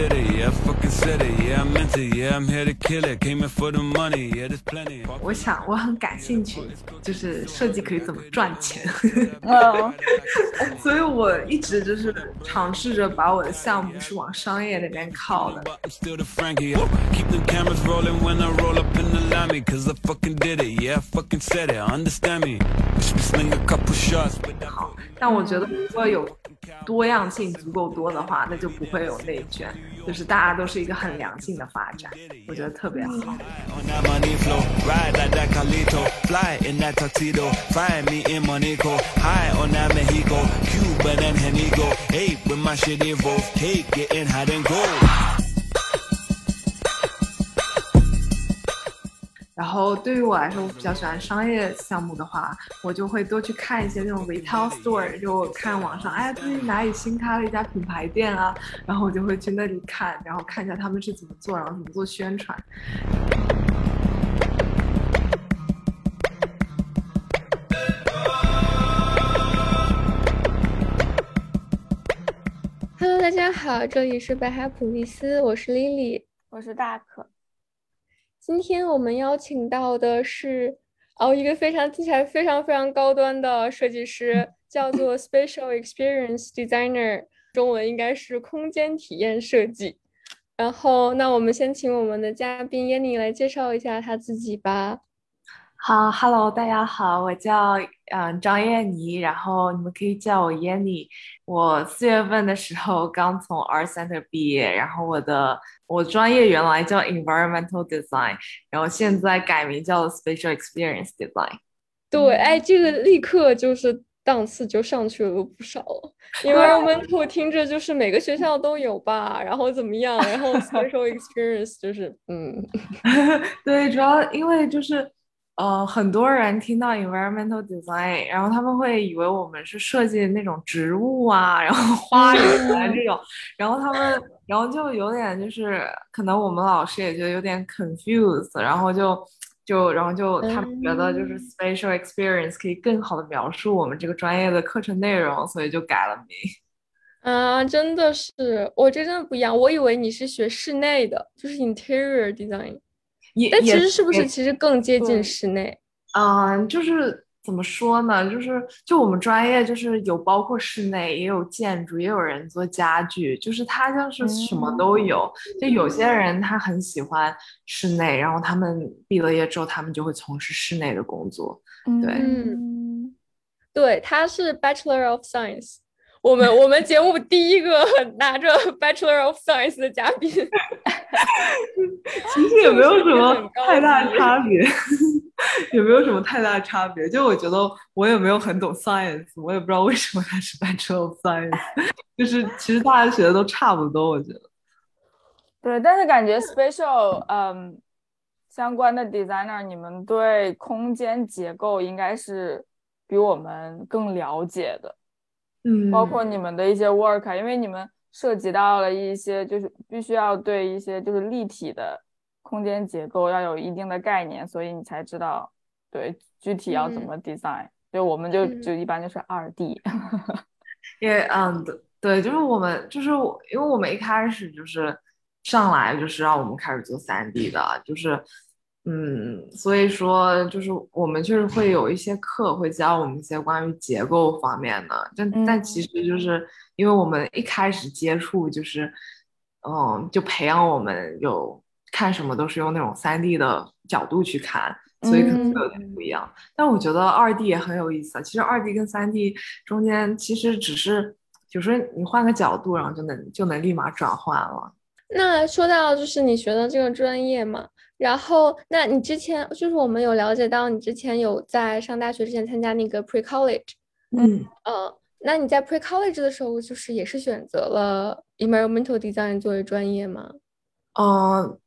did it, yeah, I fucking said it, yeah, I meant it, yeah, I'm here to kill it, came in for the money, yeah, there's plenty. 我想我很感兴趣，就是设计可以怎么赚钱，嗯，所以我一直就是尝试着把我的项目是往商业那边靠的。 But I'm still the Frankie. Keep them cameras rolling when I roll up in the lammy. Cause I fucking did it, yeah, I fucking said it, understand me. Just be sling a couple shots, but that 但我觉得如果有 多样性足够多的话，那就不会有内卷，就是大家都是一个很良性的发展，我觉得特别好。on 后对于我来说，我比较喜欢商业项目的话，我就会多去看一些那种 retail store，就我看网上，哎呀，最近哪里新开了一家品牌店啊，然后我就会去那里看，然后看一下他们是怎么做，然后怎么做宣传。Hello，大家好，这里是北海普利斯，我是 Lily。我是大可。今天我们邀请到的是哦，一个非常听起来非常非常高端的设计师，叫做 Special Experience Designer，中文应该是空间体验设计。然后，那我们先请我们的嘉宾 Yanny 来介绍一下他自己吧。好，Hello，大家好，我叫嗯张燕妮，然后你们可以叫我 Yenny。我四月份的时候刚从 Art Center 毕业，然后我的我专业原来叫 Environmental Design，然后现在改名叫 Spatial Experience Design。对，哎，这个立刻就是档次就上去了不少了。Environmental 听着就是每个学校都有吧，然后怎么样，然后 Spatial Experience 就是嗯。对，主要因为就是呃，很多人听到 environmental design，然后他们会以为我们是设计那种植物啊，然后花园啊这种，然后他们，然后就有点就是，可能我们老师也觉得有点 confused，然后就就然后就他们觉得就是嗯 spatial experience 可以更好的描述我们这个专业的课程内容，所以就改了名。啊，真的是，我这真的不一样。我以为你是学室内的，就是 interior design，也也但其实是不也是其实更接近室内？嗯，就是怎么说呢？就是就我们专业就是有包括室内，也有建筑，也有人做家具，就是他像是什么都有。就有些人他很喜欢室内，然后他们毕了业之后，他们就会从事室内的工作。对嗯，对，他是 Bachelor of Science。我们我们节目第一个 拿着 Bachelor of Science 的嘉宾，其实也没有什么太大级差别，也没有什么太大差别。就我觉得我也没有很懂 science，我也不知道为什么他是 Bachelor of Science，就是其实大家学的都差不多，我觉得。对，但是感觉 Special 嗯相关的 designer，你们对空间结构应该是比我们更了解的，嗯，包括你们的一些 work，啊因为你们涉及到了一些就是必须要对一些就是立体的空间结构要有一定的概念，所以你才知道对具体要怎嗯。么 design。就我们就嗯。就一般就是二 D，因为嗯，对对，就是我们就是我因为我们一开始就是上来就是让我们开始做三 D 的，就是嗯，所以说就是我们就是会有一些课会教我们一些关于结构方面的，但但其实就是因为我们一开始接触就是嗯，就培养我们有看什么都是用那种三 D 的角度去看。所以可能会有点不一样，但我觉得二 D 也很有意思啊。其实二 D 跟三 D 中间其实只是，就是你换个角度，然后就能就能立马转换了。那说到就是你学的这个专业嘛，然后那你之前就是我们有了解到你之前有在上大学之前参加那个 pre college，嗯，呃，那你在 pre college 的时候就是也是选择了 environmental design 作为专业吗？嗯，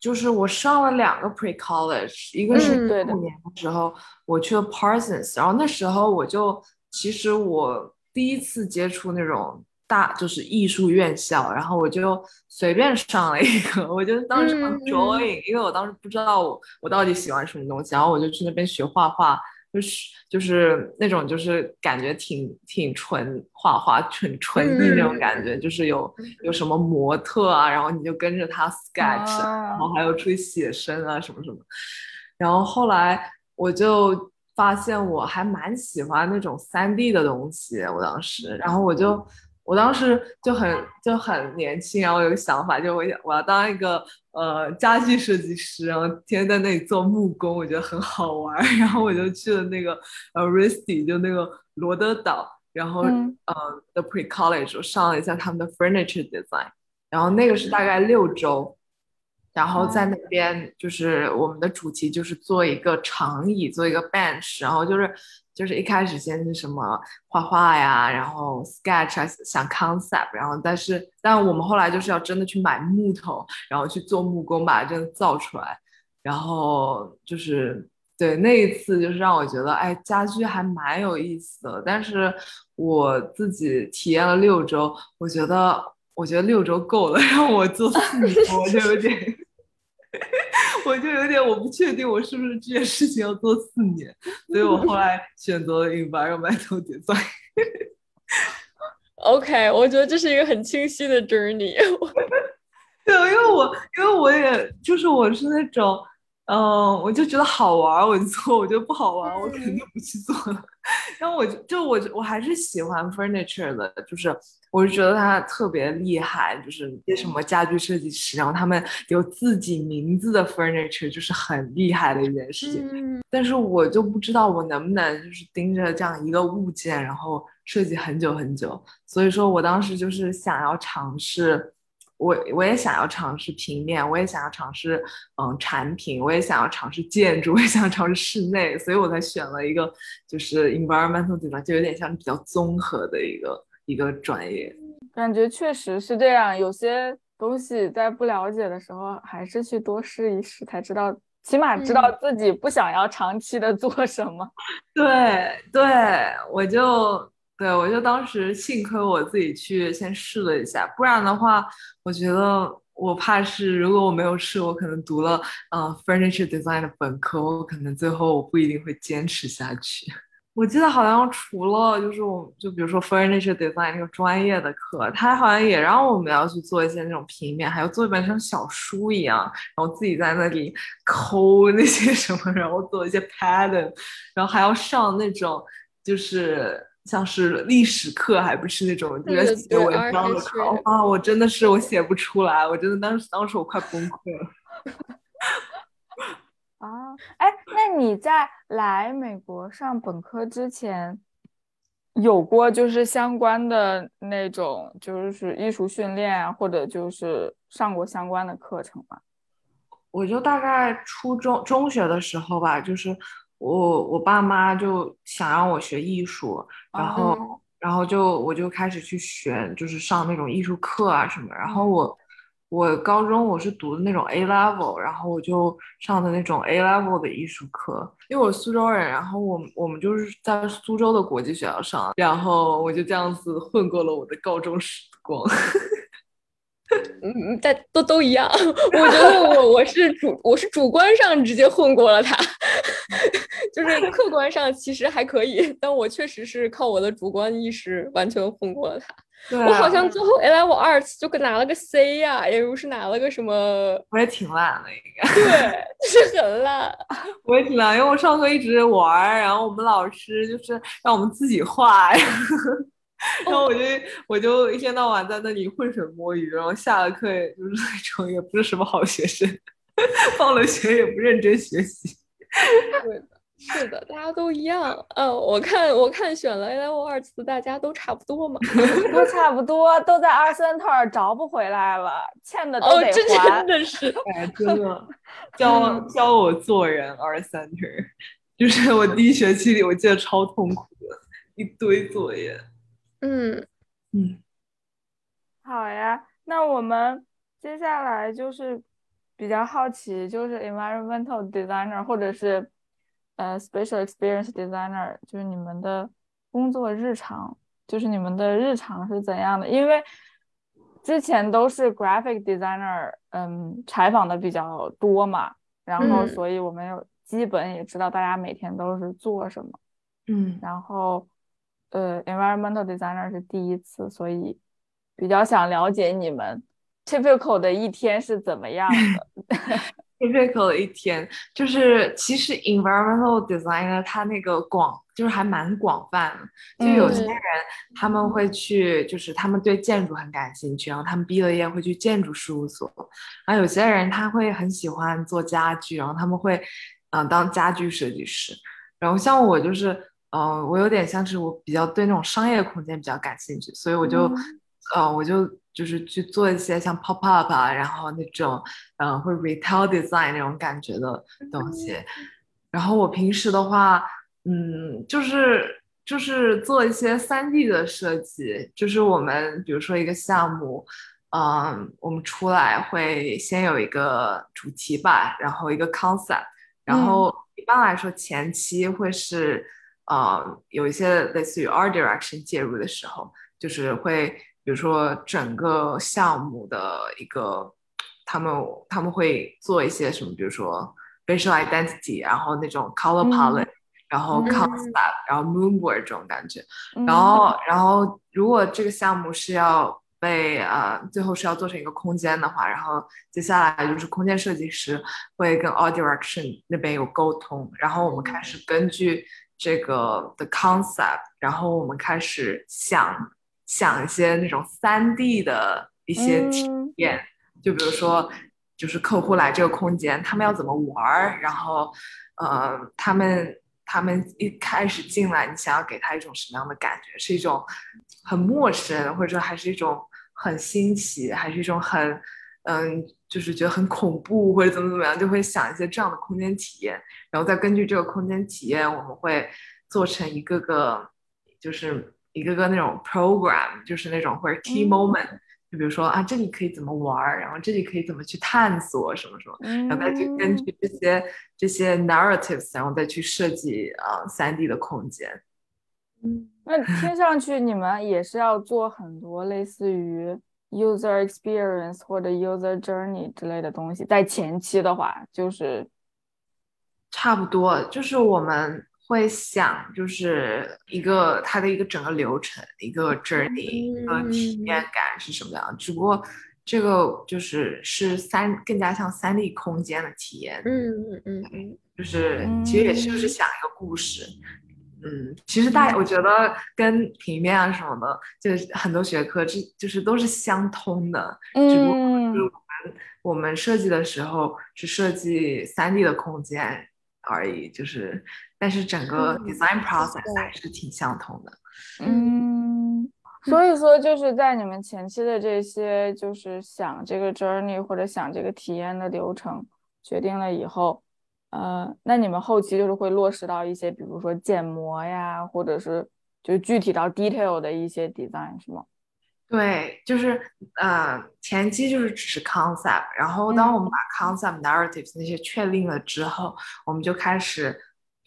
就是我上了两个 pre college，一个是嗯。对的五年的时候我去了 Parsons，然后那时候我就其实我第一次接触那种大就是艺术院校，然后我就随便上了一个，我就当时上嗯嗯 drawing，因为我当时不知道我我到底喜欢什么东西，然后我就去那边学画画。就是就是那种就是感觉挺挺纯画画纯纯艺那种感觉，就是有有什么模特啊，然后你就跟着他 sketch，、啊然后还有出去写生啊什么什么。然后后来我就发现我还蛮喜欢那种三 D 的东西，我当时，然后我就我当时就很就很年轻，然后有个想法，就我想我要当一个呃家具设计师，然后天天在那里做木工，我觉得很好玩儿，然后我就去了那个呃 RISD，就那个罗德岛，然后、嗯。呃 The Pre College 我上了一下他们的 Furniture Design，然后那个是大概六周。然后在那边就是我们的主题就是做一个长椅，做一个 bench，然后就是就是一开始先是什么画画呀，然后 sketch，想 concept，然后但是但我们后来就是要真的去买木头，然后去做木工把它真的造出来，然后就是对那一次就是让我觉得哎家居还蛮有意思的，但是我自己体验了六周，我觉得我觉得六周够了，让我做 四年我就有点。我就有点我不确定我是不是这件事情要做四年，所以我后来选择了 environmental design。OK，我觉得这是一个很清晰的 journey。对，因为我因为我也就是我是那种，嗯、我就觉得好玩我就做，我觉得不好玩我肯定不去做了。然后我就就我我还是喜欢 furniture 的，就是我就觉得它特别厉害，就是那些什么家居设计师，然后他们有自己名字的 furniture，就是很厉害的一件事情。嗯，但是我就不知道我能不能就是盯着这样一个物件，然后设计很久很久。所以说我当时就是想要尝试，我我也想要尝试平面，我也想要尝试嗯产品，我也想要尝试建筑，我也想要尝试室内，所以我才选了一个就是 environmental design，就有点像比较综合的一个一个专业。感觉确实是这样，有些东西在不了解的时候，还是去多试一试，才知道，起码知道自己不想要长期的做什么。对对，我就对我就当时幸亏我自己去先试了一下，不然的话，我觉得我怕是如果我没有试，我可能读了嗯、呃 furniture design 的本科，我可能最后我不一定会坚持下去。我记得好像除了就是我就比如说 furniture design 那个专业的课，他好像也让我们要去做一些那种平面，还要做一本像小书一样，然后自己在那里抠那些什么，然后做一些 pattern，然后还要上那种就是像是历史课，还不是那种写对文章的课 history 啊！我真的是我写不出来，我真的当时当时我快崩溃了。啊，哎，那你在来美国上本科之前，有过就是相关的那种就是艺术训练啊，或者就是上过相关的课程吗？我就大概初中中学的时候吧，就是我我爸妈就想让我学艺术，然后、哦然后就我就开始去学，就是上那种艺术课啊什么。然后我我高中我是读的那种 A level，然后我就上的那种 A level 的艺术课，因为我苏州人，然后我我们就是在苏州的国际学校上，然后我就这样子混过了我的高中时光。嗯，但都都一样。我觉得我我是主我是主观上直接混过了它，就是客观上其实还可以，但我确实是靠我的主观意识完全混过了它。对啊，我好像最后 A level arts 就拿了个 C 呀、也不是拿了个什么，我也挺懒的应该。对，就是很烂。我也挺懒，因为我上课一直玩儿，然后我们老师就是让我们自己画，然后我就我就一天到晚在那里浑水摸鱼，然后下了课也就是那种也不是什么好学生，放了学也不认真学习。对的，是的，大家都一样。嗯，我看我看选了 A level arts 的大家都差不多嘛。都差不多，都在二三特儿找不回来了，欠的都哦，得这还真。的是。哎，真的教教我做人 R center，就是我第一学期里我记得超痛苦的，一堆作业。嗯嗯，好呀，那我们接下来就是比较好奇，就是 environmental designer 或者是呃 special experience designer，就是你们的工作日常，就是你们的日常是怎样的？因为之前都是 graphic designer，嗯，采访的比较多嘛，然后嗯所以我们有基本也知道大家每天都是做什么。嗯然后，呃，environmental designer 是第一次，所以比较想了解你们 typical 的一天是怎么样的。typical 的一天，就是其实 environmental designer 他那个广就是还蛮广泛的，就有些嗯人他们会去，就是他们对建筑很感兴趣，然后他们毕了业会去建筑事务所，然后有些人他会很喜欢做家具，然后他们会嗯、呃当家具设计师，然后像我就是嗯、呃我有点像是我比较对那种商业空间比较感兴趣，所以我就。嗯呃，我就就是去做一些像 pop up 啊，然后那种呃会 retail design 那种感觉的东西。然后我平时的话，嗯，就是就是做一些 3D 的设计，就是我们比如说一个项目，嗯，我们出来会先有一个主题吧，然后一个 concept，然后一般来说前期会是呃有一些类似于 art direction 介入的时候，就是会。比如说整个项目的一个，他们他们会做一些什么，比如说 visual identity，然后那种 color palette，、然后嗯 concept，、然后 moon board 这种感觉。嗯然后然后如果这个项目是要被呃最后是要做成一个空间的话，然后接下来就是空间设计师会跟 art direction 那边有沟通，然后我们开始根据这个的 concept，然后我们开始想。想一些那种三 D 的一些体嗯验，就比如说，就是客户来这个空间，他们要怎么玩儿，然后，呃，他们他们一开始进来，你想要给他一种什么样的感觉？是一种很陌生，或者说还是一种很新奇，还是一种很，嗯，就是觉得很恐怖或者怎么怎么样，就会想一些这样的空间体验，然后再根据这个空间体验，我们会做成一个个，就是。一个个那种 program，就是那种或者 key moment，、嗯、就比如说啊，这里可以怎么玩，然后这里可以怎么去探索什么什么，嗯、然后再去根据这些这些 narratives，然后再去设计啊三 D 的空间。嗯，那听上去你们也是要做很多类似于 user experience 或者 user journey 之类的东西，在前期的话，就是差不多，就是我们。会想就是一个它的一个整个流程，一个 journey，、嗯、一个体验感是什么样？只不过这个就是是三更加像三 D 空间的体验。嗯嗯嗯嗯，就是其实也是就是想一个故事。嗯，其实大我觉得跟平面啊什么的，就是很多学科这就是都是相通的。嗯，只不过就是我们我们设计的时候是设计三 D 的空间而已，就是。但是整个 design process 还是挺相同的。嗯，所以说就是在你们前期的这些，就是想这个 journey 或者想这个体验的流程决定了以后，呃，那你们后期就是会落实到一些，比如说建模呀，或者是就具体到 detail 的一些 design 是吗？对，就是呃，前期就是只是 concept，然后当我们把 concept narratives 那些确定了之后，我们就开始。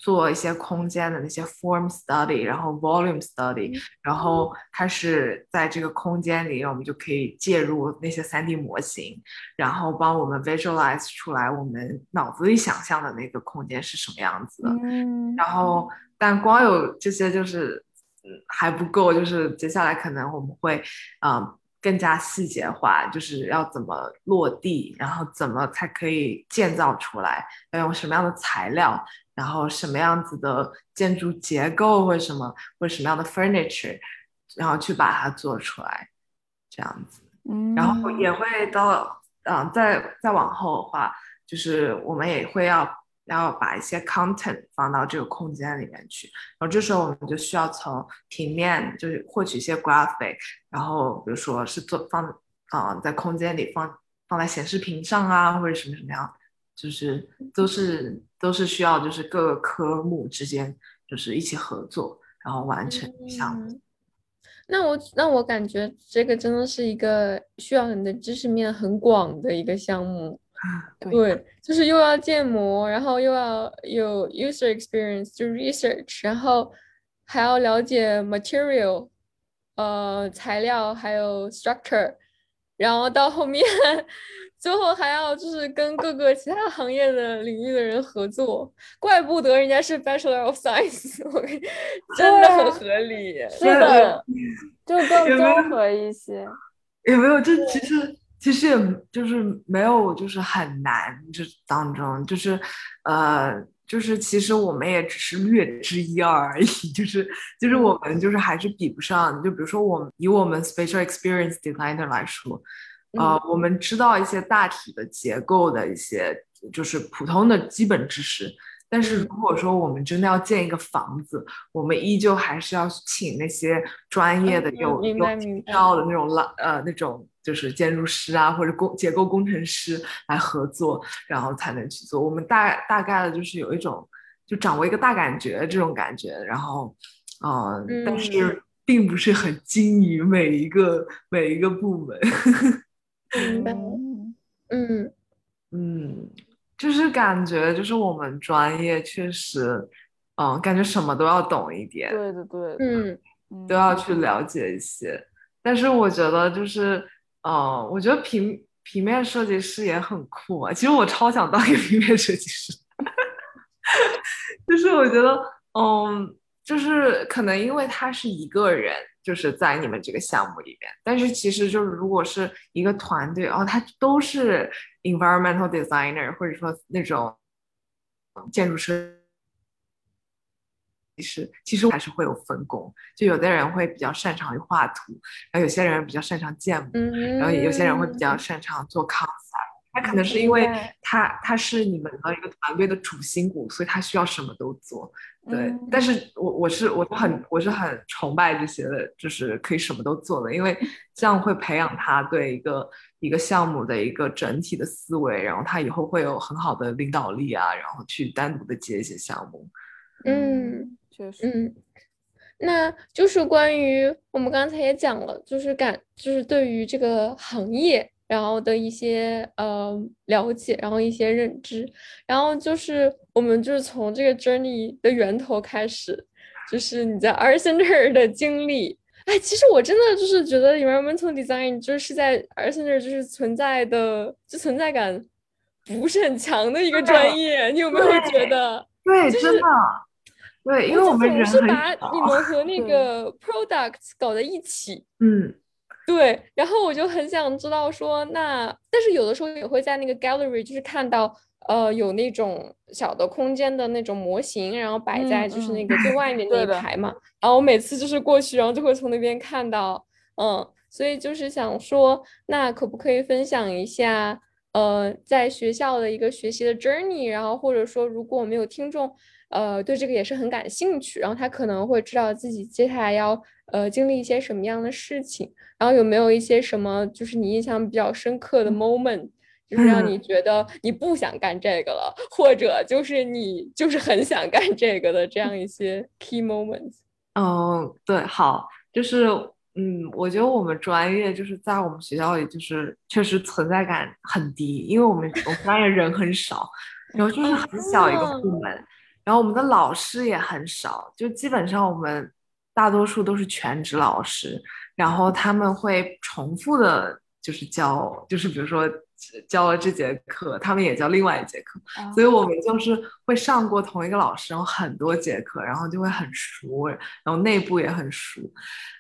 做一些空间的那些 form study，然后 volume study，然后开始在这个空间里，我们就可以介入那些 3D 模型，然后帮我们 visualize 出来我们脑子里想象的那个空间是什么样子的。嗯，然后，但光有这些就是嗯还不够，就是接下来可能我们会啊、呃、更加细节化，就是要怎么落地，然后怎么才可以建造出来，要用什么样的材料。然后什么样子的建筑结构或者什么或者什么样的 furniture，然后去把它做出来，这样子。嗯，然后也会到，嗯，再再往后的话，就是我们也会要然后把一些 content 放到这个空间里面去。然后这时候我们就需要从平面就是获取一些 graphic，然后比如说是做放啊、在空间里放放在显示屏上啊，或者什么什么样。就是都是都是需要，就是各个科目之间就是一起合作，然后完成项目。那我那我感觉这个真的是一个需要你的知识面很广的一个项目。对，对，就是又要建模，然后又要有 user experience，就 research，然后还要了解 material，呃，材料还有 structure，然后到后面。最后还要就是跟各个其他行业的领域的人合作，怪不得人家是 Bachelor of Science，我 真的很合理。是的，就更综合一些。有没有，这其实其实也就是没有，就是很难。这当中就是呃。就是其实我们也只是略知一二而已，就是就是我们就是还是比不上。就比如说我们以我们 spatial experience designer 来说，呃，我们知道一些大体的结构的一些就是普通的基本知识。但是如果说我们真的要建一个房子，我们依旧还是要请那些专业的有有执照的那种老呃那种就是建筑师啊或者工结构工程师来合作，然后才能去做。我们大大概的就是有一种就掌握一个大感觉这种感觉，然后嗯，但是并不是很精于每一个每一个部门。明白。嗯嗯。就是感觉，就是我们专业确实，嗯，感觉什么都要懂一点，对的，对，嗯，都要去了解一些。但是我觉得，就是，嗯，我觉得平平面设计师也很酷啊。其实我超想当一个平面设计师，就是我觉得，嗯，就是可能因为他是一个人。就是在你们这个项目里面，但是其实就是如果是一个团队，哦，他都是 environmental designer，或者说那种建筑师，其实其实还是会有分工，就有的人会比较擅长于画图，然后有些人比较擅长建模，然后有些人会比较擅长做 concept。他可能是因为他他是你们的一个团队的主心骨，所以他需要什么都做。对，但是我我是我很我是很崇拜这些的，就是可以什么都做的，因为 这样会培养他对一个一个项目的一个整体的思维，然后他以后会有很好的领导力啊，然后去单独的接一些项目。嗯，确实。嗯，那就是关于我们刚才也讲了，就是感就是对于这个行业。然后的一些呃了解，然后一些认知，然后就是我们就是从这个 journey 的源头开始，就是你在 Art Center 的经历。哎，其实我真的就是觉得 environmental design 就是在 Art Center 就是存在的，就存在感不是很强的一个专业。你有没有觉得？对，真的。对，因为我们人是把你们和那个 products 搞在一起。嗯。对，然后我就很想知道说，那但是有的时候也会在那个 gallery 就是看到，呃，有那种小的空间的那种模型，然后摆在就是那个最外面 那一排嘛。然后我每次就是过去，然后就会从那边看到，嗯，所以就是想说，那可不可以分享一下，呃，在学校的一个学习的 journey，然后或者说如果我们有听众，呃，对这个也是很感兴趣，然后他可能会知道自己接下来要。呃，经历一些什么样的事情，然后有没有一些什么，就是你印象比较深刻的 moment，就是让你觉得你不想干这个了，或者就是你就是很想干这个的这样一些 key moments。嗯，对，好，就是嗯，我觉得我们专业就是在我们学校里，就是确实存在感很低，因为我们我们专业人很少，然后就是很小一个部门，然后我们的老师也很少，就基本上我们。大多数都是全职老师，然后他们会重复的，就是教，就是比如说教了这节课，他们也教另外一节课，所以我们就是会上过同一个老师，然后很多节课，然后就会很熟，然后内部也很熟，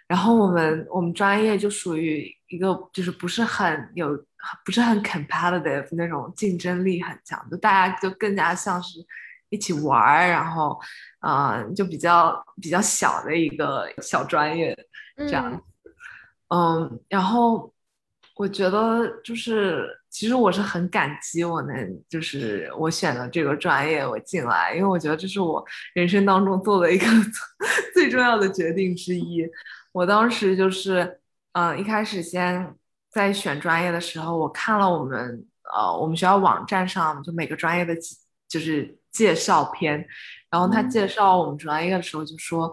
然后我们我们专业就属于一个就是不是很有，不是很 competitive 那种竞争力很强，就大家就更加像是。一起玩儿，然后，嗯，就比较比较小的一个小专业这样，嗯，然后我觉得就是，其实我是很感激我能，就是我选了这个专业，我进来，因为我觉得这是我人生当中做的一个 最重要的决定之一。我当时就是，嗯，一开始先在选专业的时候，我看了我们，呃，我们学校网站上就每个专业的，就是。介绍篇，然后他介绍我们专业的时候就说，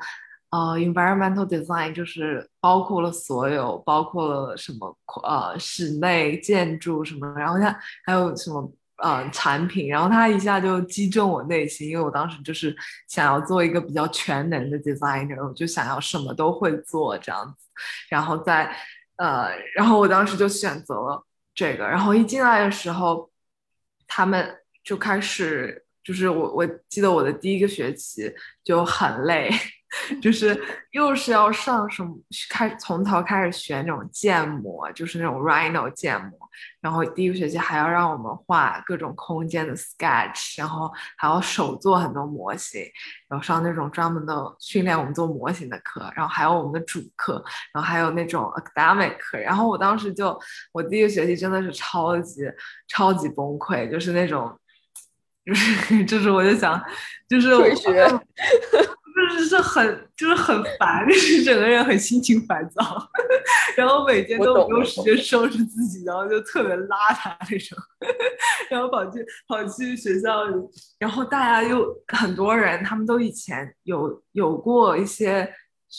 呃，environmental design 就是包括了所有，包括了什么呃室内建筑什么，然后他还有什么呃产品，然后他一下就击中我内心，因为我当时就是想要做一个比较全能的 designer，我就想要什么都会做这样子，然后在呃，然后我当时就选择了。这个。然后一进来的时候，他们就开始，就是我我记得我的第一个学期就很累。就是又是要上什么开从头开始学那种建模，就是那种 Rhino 建模，然后第一个学期还要让我们画各种空间的 sketch，然后还要手做很多模型，然后上那种专门的训练我们做模型的课，然后还有我们的主课，然后还有那种 academic 课，然后我当时就我第一个学期真的是超级超级崩溃，就是那种，就是就是我就想，就是。就是是很就是很烦，就是整个人很心情烦躁，然后每天都没有时间收拾自己，然后就特别邋遢那种，然后跑去跑去学校里，然后大家又很多人，他们都以前有有过一些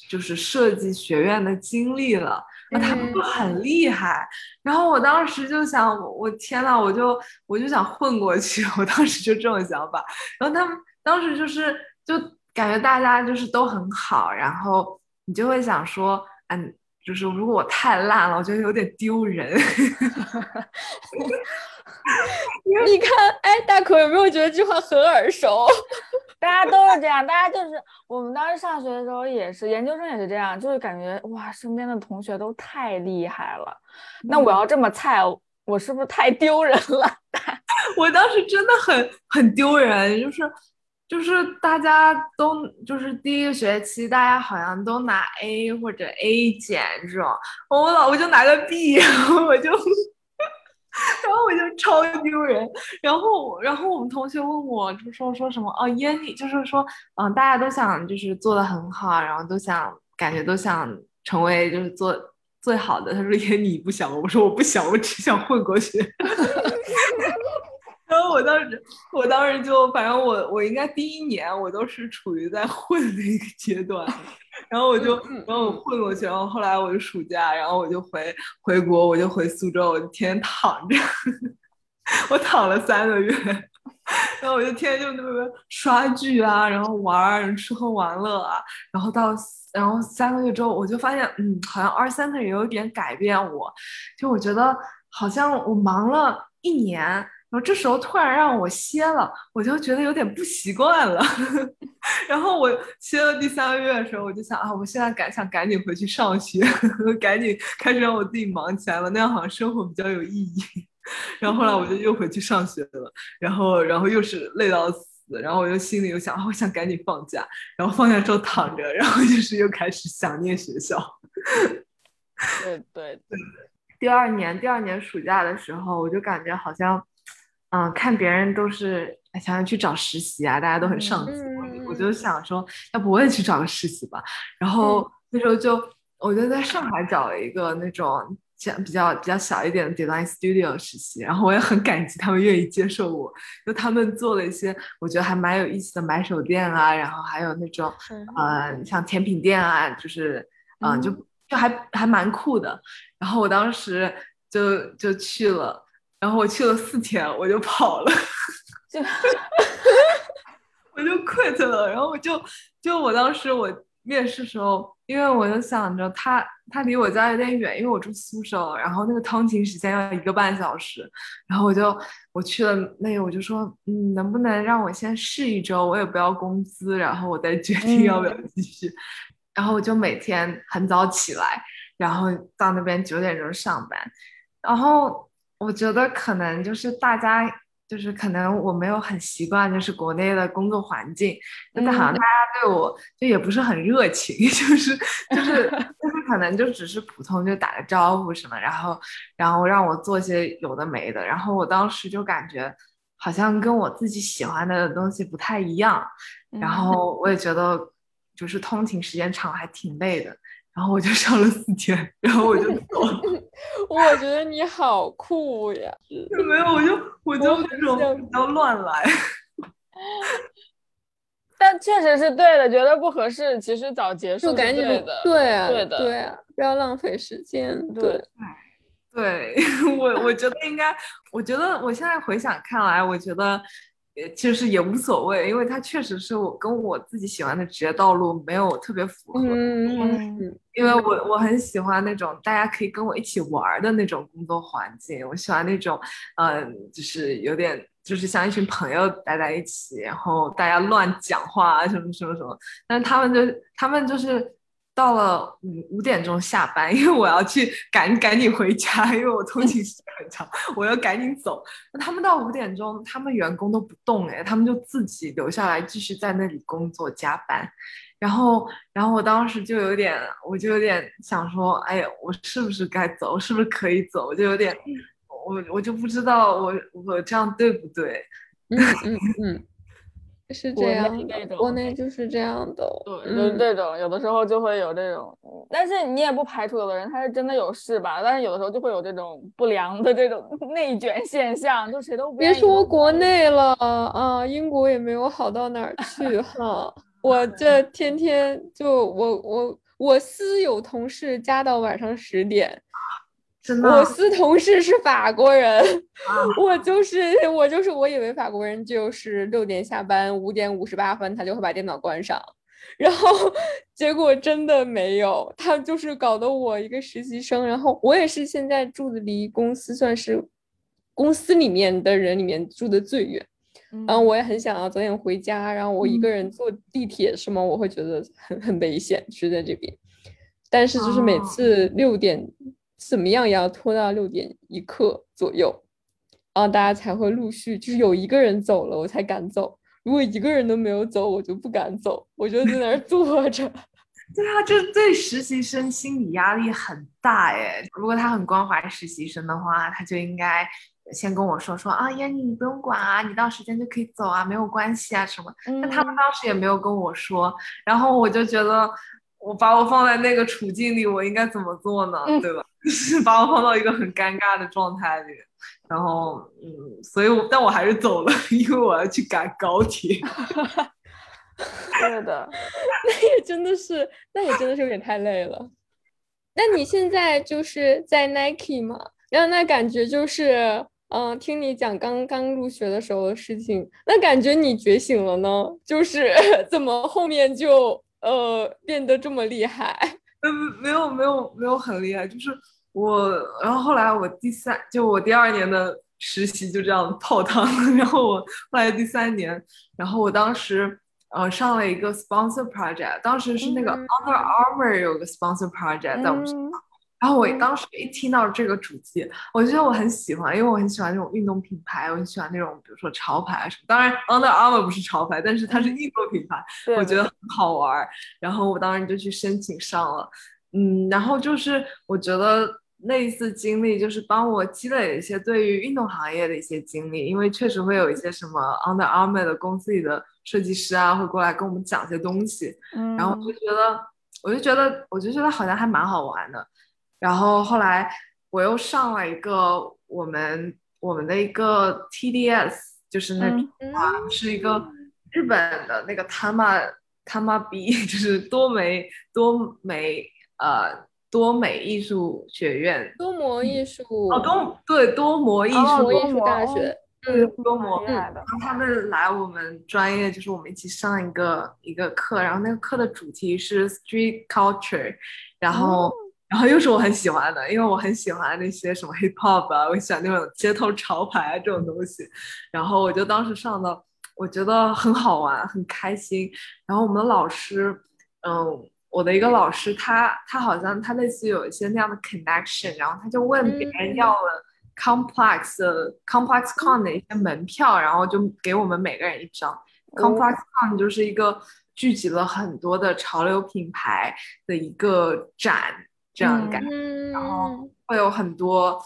就是设计学院的经历了，那他们都很厉害，然后我当时就想，我天呐，我就我就想混过去，我当时就这种想法，然后他们当时就是就。感觉大家就是都很好，然后你就会想说，嗯，就是如果我太烂了，我觉得有点丢人。你看，哎，大可有没有觉得这句话很耳熟？大家都是这样，大家就是我们当时上学的时候也是，研究生也是这样，就是感觉哇，身边的同学都太厉害了，那我要这么菜，我是不是太丢人了？我当时真的很很丢人，就是。就是大家都就是第一个学期，大家好像都拿 A 或者 A 减这种，我老我就拿个 B，我就，然后我就超丢人。然后，然后我们同学问我，就说说什么哦，耶妮就是说，嗯，大家都想就是做的很好，然后都想感觉都想成为就是做最好的。他说 耶你不想我说我不想，我只想混过去。然后我当时，我当时就反正我我应该第一年我都是处于在 混的一个阶段，然后我就然后我混过去，然后后来我就暑假，然后我就回回国，我就回苏州，我就天天躺着，我躺了三个月，然后我就天天就那边刷剧啊，然后玩吃喝玩乐啊，然后到然后三个月之后，我就发现嗯，好像二三个月有点改变我，就我觉得好像我忙了一年。然后这时候突然让我歇了，我就觉得有点不习惯了。然后我歇了第三个月的时候，我就想啊，我现在赶想赶紧回去上学，赶紧开始让我自己忙起来了，那样好像生活比较有意义。然后后来我就又回去上学了，然后然后又是累到死，然后我就心里又想，我想赶紧放假，然后放假之后躺着，然后就是又开始想念学校。对对对。第二年第二年暑假的时候，我就感觉好像。嗯，看别人都是想要去找实习啊，大家都很上进，我就想说，要不我也去找个实习吧。然后那时候就，我就在上海找了一个那种像比较比较小一点的 design studio 实习，然后我也很感激他们愿意接受我，就他们做了一些我觉得还蛮有意思的买手店啊，然后还有那种呃像甜品店啊，就是嗯就就还还蛮酷的。然后我当时就就去了。然后我去了四天，我就跑了，就 我就 quit 了。然后我就就我当时我面试时候，因为我就想着他他离我家有点远，因为我住苏州，然后那个通勤时间要一个半小时。然后我就我去了那个，我就说，嗯，能不能让我先试一周，我也不要工资，然后我再决定要不要继续。然后我就每天很早起来，然后到那边九点钟上班，然后。我觉得可能就是大家就是可能我没有很习惯，就是国内的工作环境，但好像大家对我就也不是很热情，就是就是 就是可能就只是普通就打个招呼什么，然后然后让我做些有的没的，然后我当时就感觉好像跟我自己喜欢的东西不太一样，然后我也觉得就是通勤时间长还挺累的。然后我就上了四天，然后我就走了。我觉得你好酷呀！没有，我就我就那种比较乱来。但确实是对的，觉得不合适，其实早结束就赶紧的。对啊，对的，对啊，不要浪费时间。对，对我我觉得应该，我觉得我现在回想看来，我觉得呃其实也无所谓，因为它确实是我跟我自己喜欢的职业道路没有特别符合。嗯嗯因为我我很喜欢那种大家可以跟我一起玩儿的那种工作环境，我喜欢那种，嗯、就是有点就是像一群朋友待在一起，然后大家乱讲话啊什么什么什么，但是他们就他们就是到了五五点钟下班，因为我要去赶赶紧回家，因为我通勤时间很长，我要赶紧走。那他们到五点钟，他们员工都不动哎，他们就自己留下来继续在那里工作加班。然后，然后我当时就有点，我就有点想说，哎呀，我是不是该走？是不是可以走？我就有点，我我就不知道我我这样对不对？嗯嗯嗯，是国内这样的，那种国内就是这样的。对，就是嗯这种，有的时候就会有这种，嗯但是你也不排除有的人他是真的有事吧，但是有的时候就会有这种不良的这种 内卷现象，就谁都不别说国内了啊，英国也没有好到哪儿去哈。我这天天就我我我私有同事加到晚上十点，真的我司同事是法国人，啊。我就是我就是我以为法国人就是六点下班，五点五十八分他就会把电脑关上，然后结果真的没有，他就是搞得我一个实习生，然后我也是现在住的离公司算是公司里面的人里面住的最远，嗯。然后。我也很想要早点回家，然后我一个人坐地铁什么，我会觉得很很危险，是在这边。但是就是每哦。次六点怎么样也要拖到六点一刻左右，然后大家才会陆续，就是有一个人走了我才敢走，如果一个人都没有走，我就不敢走，我就在那儿坐着。对啊，这对实习生心理压力很大哎。如果他很关怀实习生的话，他就应该先跟我说说啊，燕妮你不用管啊，你到时间就可以走啊，没有关系啊什么。但他们嗯当时也没有跟我说，然后我就觉得，我把我放在那个处境里，我应该怎么做呢？嗯对吧？就 是把我放到一个很尴尬的状态里，然后嗯，所以我但我还是走了，因为我要去赶高铁。对的，那也真的是，那也真的是有点太累了。那你现在就是在 Nike 吗？然后那感觉就是，嗯、听你讲刚刚入学的时候的事情，那感觉你觉醒了呢？就是怎么后面就呃变得这么厉害？嗯，没有没有没有很厉害，就是我，然后后来我第三，就我第二年的实习就这样泡汤了，然后我后来第三年，然后我当时呃上了一个 sponsor project，当时是那个嗯 Under Armour 有个 sponsor project 在我们学校。嗯然后我嗯当时一听到这个主题，我觉得我很喜欢，因为我很喜欢那种运动品牌，我很喜欢那种比如说潮牌啊什么。当然，Under Armour 不是潮牌，但是它是运动品牌，我觉得很好玩儿。然后我当时就去申请上了，嗯，然后就是我觉得那一次经历就是帮我积累一些对于运动行业的一些经历，因为确实会有一些什么 Under Armour 的公司里的设计师啊会过来跟我们讲些东西，嗯，然后我就觉得，我就觉得，我就觉得好像还蛮好玩的。然后后来我又上了一个我们我们的一个 TDS，就是那啊，是一个日本的那个 Tama Tama B，就是多美多美呃多美艺术学院。多模艺术，哦，多对多模艺术，哦多多模艺术大学，对嗯多模蛮厉害的，他们来我们专业，就是我们一起上一个一个课，然后那个课的主题是 street culture，然后、然后又是我很喜欢的，因为我很喜欢那些什么 hip hop 啊，我喜欢那种街头潮牌啊这种东西，然后我就当时上的，我觉得很好玩，很开心。然后我们的老师，嗯，我的一个老师，他他好像他类似有一些那样的 connection，然后他就问别人嗯要了 complex 的 complex con 的一些门票，然后就给我们每个人一张。complex con 就是一个聚集了很多的潮流品牌的一个展，这样的感觉。嗯，后会有很多，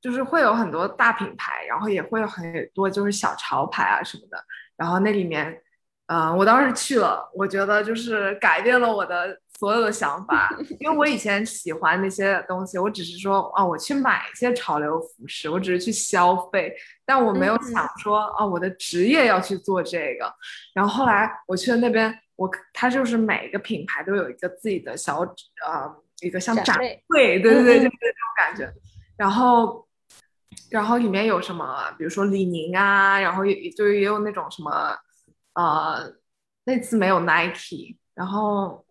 就是会有很多大品牌，然后也会有很多就是小潮牌啊什么的。然后那里面，呃，我当时去了，我觉得就是改变了我的所有的想法，因为我以前喜欢那些东西，我只是说啊，我去买一些潮流服饰，我只是去消费，但我没有嗯想说啊，我的职业要去做这个。然后后来我去了那边，我它就是每一个品牌都有一个自己的小呃一个像展会，对对对，就是这种感觉。然后然后里面有什么，比如说李宁啊，然后也就是也有那种什么，呃，那次没有 Nike，然后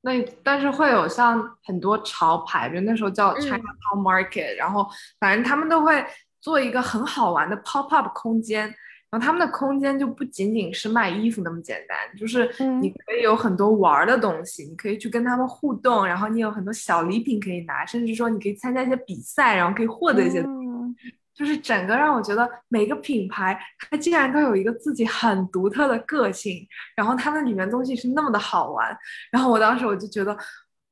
那但是会有像很多潮牌，就那时候叫 Chinatown Market，、然后反正他们都会做一个很好玩的 pop up 空间。然后他们的空间就不仅仅是卖衣服那么简单，就是嗯你可以有很多玩儿的东西，你可以去跟他们互动，然后你有很多小礼品可以拿，甚至说你可以参加一些比赛，然后可以获得一些东西。嗯就是整个让我觉得每个品牌它竟然都有一个自己很独特的个性，然后它那里面东西是那么的好玩，然后我当时我就觉得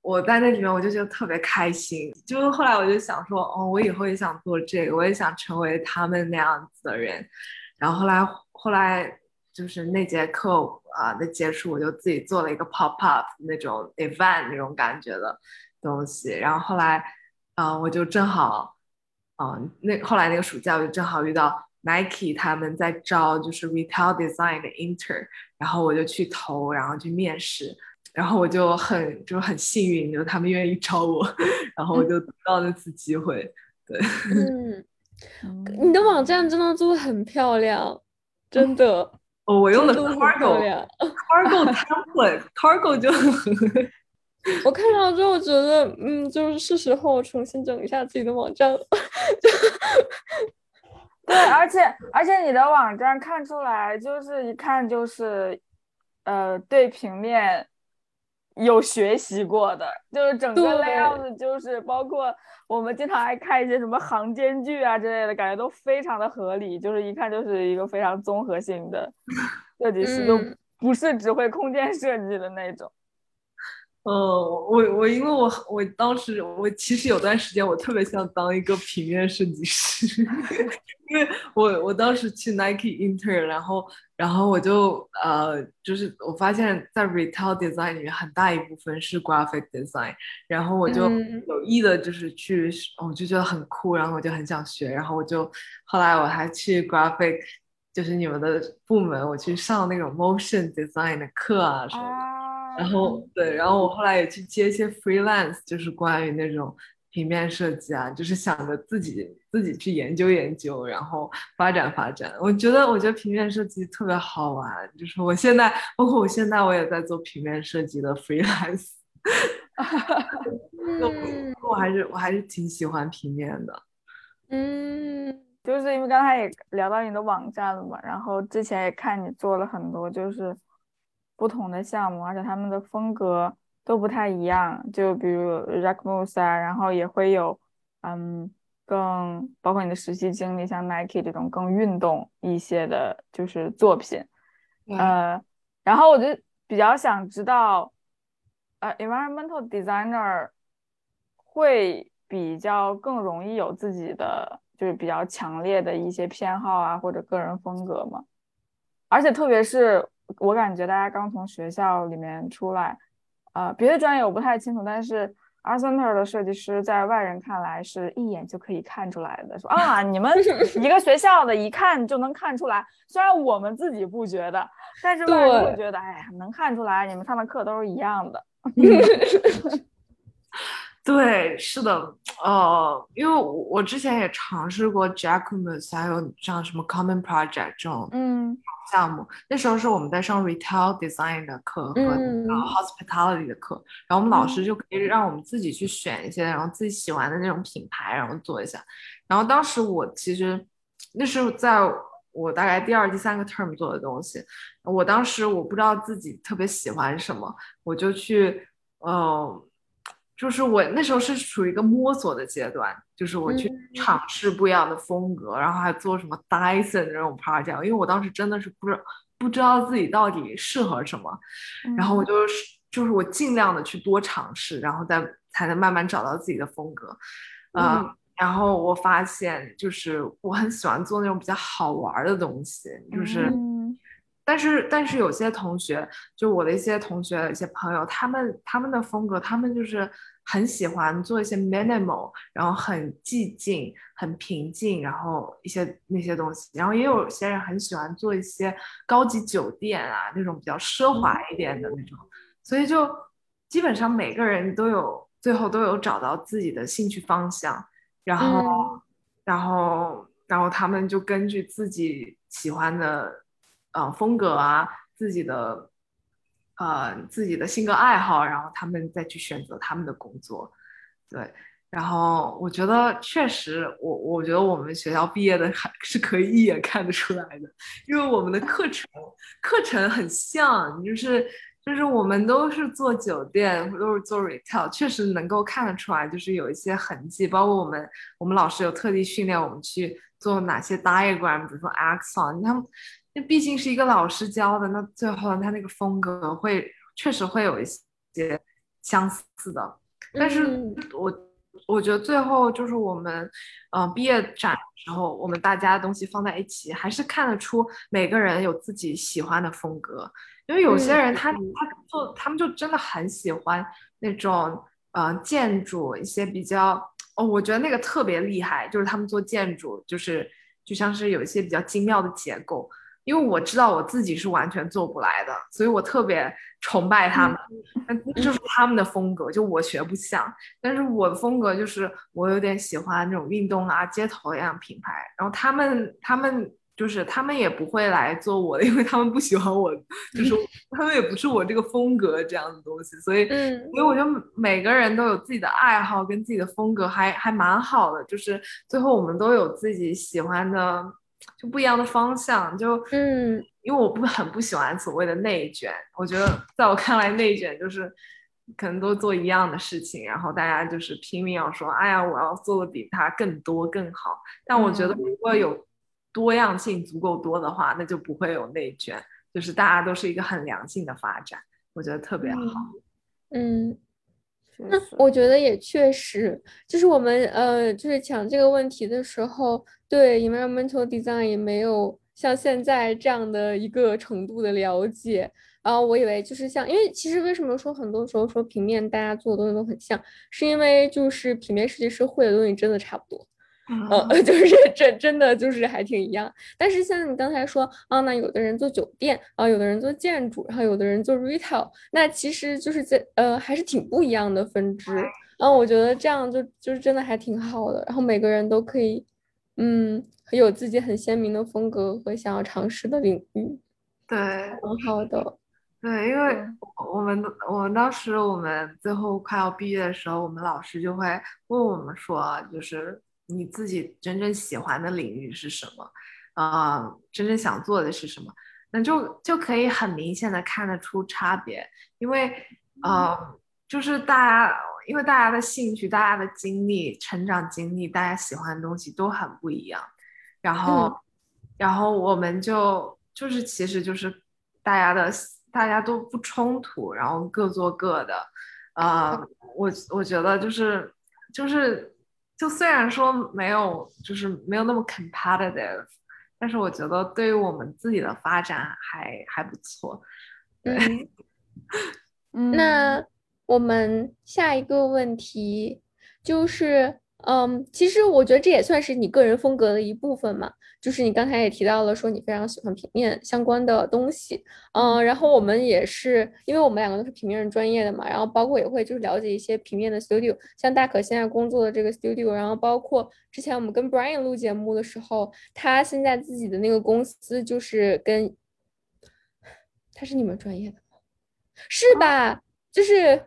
我在那里面我就觉得特别开心，就是后来我就想说，哦，我以后也想做这个，我也想成为他们那样子的人，然后后来后来就是那节课啊的结束，我就自己做了一个 pop up 那种 event 那种感觉的东西，然后后来啊、我就正好。嗯，那后来那个暑假我就正好遇到 Nike 他们在招就是 retail design 的 intern，然后我就去投，然后去面试，然后我就很就很幸运，就是他们愿意招我，然后我就得到那次机会。对，嗯，嗯你的网站真的做的很漂亮，真的，哦，我用的真的很漂 Cargo 就很 我看到之后觉得，嗯，就是是时候重新整一下自己的网站了。对，而且而且你的网站看出来就是一看就是，呃，对平面有学习过的，就是整个对 layout 就是包括我们经常爱看一些什么行间距啊之类的，感觉都非常的合理，就是一看就是一个非常综合性的设计师，就嗯不是只会空间设计的那种。嗯，我我因为我我当时我其实有段时间我特别想当一个平面设计师，因为我我当时去 Nike intern，然后然后我就呃就是我发现，在 retail design 里面很大一部分是 graphic design，然后我就嗯有意的就是去，我就觉得很酷，然后我就很想学，然后我就后来我还去 graphic。就是你们的部门，我去上那种 motion design 的课啊什么的，啊，然后对，然后我后来也去接一些 freelance，就是关于那种平面设计啊，就是想着自己自己去研究研究，然后发展发展。我觉得我觉得平面设计特别好玩，就是我现在包括我现在我也在做平面设计的 freelance，嗯我还是我还是挺喜欢平面的。嗯就是因为刚才也聊到你的网站了嘛，然后之前也看你做了很多就是不同的项目，而且他们的风格都不太一样，就比如 Rackmoose 啊，然后也会有嗯更包括你的实习经历，像 Nike 这种更运动一些的，就是作品，对。呃，然后我就比较想知道，呃，environmental designer 会比较更容易有自己的就是比较强烈的一些偏好啊，或者个人风格吗？而且特别是我感觉大家刚从学校里面出来，呃，别的专业我不太清楚，但是 Art Center 的设计师在外人看来是一眼就可以看出来的，说 啊，你们 一个学校的，一看就能看出来。虽然我们自己不觉得，但是外人会觉得，哎呀，能看出来，你们上的课都是一样的。对，是的，呃，因为我我之前也尝试过 Jacquemus，还有像什么 Common Project 这种嗯。项目，那时候是我们在上 retail design 的课和嗯然后 hospitality 的课，然后我们老嗯。师就可以让我们自己去选一些，然后自己喜欢的那种品牌，然后做一下。然后当时我其实那是在我大概第二、第三个 term 做的东西，我当时我不知道自己特别喜欢什么，我就去，呃，就是我那时候是处于一个摸索的阶段，就是我去嗯。尝试不一样的风格，然后还做什么 Dyson 这种 project，因为我当时真的是不知不知道自己到底适合什么，然后我就是就是我尽量的去多尝试，然后再才能慢慢找到自己的风格，然后我发现就是我很喜欢做那种比较好玩儿的东西，就是。嗯但是但是有些同学，就我的一些同学、一些朋友，他们他们的风格，他们就是很喜欢做一些 minimal，然后很寂静、很平静，然后一些那些东西。然后也有些人很喜欢做一些高级酒店啊，那种比较奢华一点的那种。所以就基本上每个人都有最后都有找到自己的兴趣方向，然后、嗯然后然后他们就根据自己喜欢的呃风格啊，自己的呃自己的性格爱好，然后他们再去选择他们的工作，对。然后我觉得确实，我我觉得我们学校毕业的还是可以一眼看得出来的，因为我们的课程课程很像，就是就是我们都是做酒店，都是做 retail，确实能够看得出来，就是有一些痕迹。包括我们我们老师有特地训练我们去做哪些 diagram，比如说 axon，他们那毕竟是一个老师教的，那最后他那个风格会确实会有一些相似的，但是我。我觉得最后就是我们，嗯，毕业展的时候，我们大家东西放在一起，还是看得出每个人有自己喜欢的风格。因为有些人他他做，他们就真的很喜欢那种，呃，建筑一些比较，哦，我觉得那个特别厉害，就是他们做建筑，就是就像是有一些比较精妙的结构。因为我知道我自己是完全做不来的，所以我特别崇拜他们。那就是他们的风格，就我学不像。但是我的风格就是我有点喜欢那种运动啊、街头一样品牌。然后他们，他们就是他们也不会来做我的，因为他们不喜欢我，就是 他们也不是我这个风格这样的东西。所以，所以我觉得每个人都有自己的爱好跟自己的风格，还还蛮好的。就是最后我们都有自己喜欢的。就不一样的方向，就嗯，因为我不 很不喜欢所谓的内卷，我觉得在我看来内卷就是可能都做一样的事情，然后大家就是拼命要说，哎呀，我要做的比他更多更好。但我觉得如果有多样性足够多的话，那就不会有内卷，就是大家都是一个很良性的发展，我觉得特别好。嗯。那我觉得也确实，就是我们呃，就是讲这个问题的时候，对 environmental design 也没有像现在这样的一个程度的了解。然后我以为就是像，因为其实为什么说很多时候说平面大家做的东西都很像，是因为就是平面设计师会的东西真的差不多。呃，就是这真的就是还挺一样，但是像你刚才说啊，那有的人做酒店啊，有的人做建筑，然后有的人做 retail，那其实就是在呃还是挺不一样的分支。然后我觉得这样就就是真的还挺好的，然后每个人都可以嗯有自己很鲜明的风格和想要尝试的领域，对，很好的。对，因为我们我们当时我们最后快要毕业的时候，我们老师就会问我们说，就是。你自己真正喜欢的领域是什么？啊，真正想做的是什么？那就就可以很明显的看得出差别，因为呃，就是大家因为大家的兴趣、大家的经历、成长经历、大家喜欢的东西都很不一样，然后然后我们就就是其实就是大家的大家都不冲突，然后各做各的，呃，我我觉得就是就是。就虽然说没有，就是没有那么 competitive，但是我觉得对于我们自己的发展还还不错。对，那我们下一个问题就是。嗯，其实我觉得这也算是你个人风格的一部分嘛。就是你刚才也提到了，说你非常喜欢平面相关的东西。嗯，然后我们也是，因为我们两个都是平面人专业的嘛，然后包括也会就是了解一些平面的 studio，像大可现在工作的这个 studio，然后包括之前我们跟 Brian 录节目的时候，他现在自己的那个公司就是跟，他是你们专业的吗？是吧？就是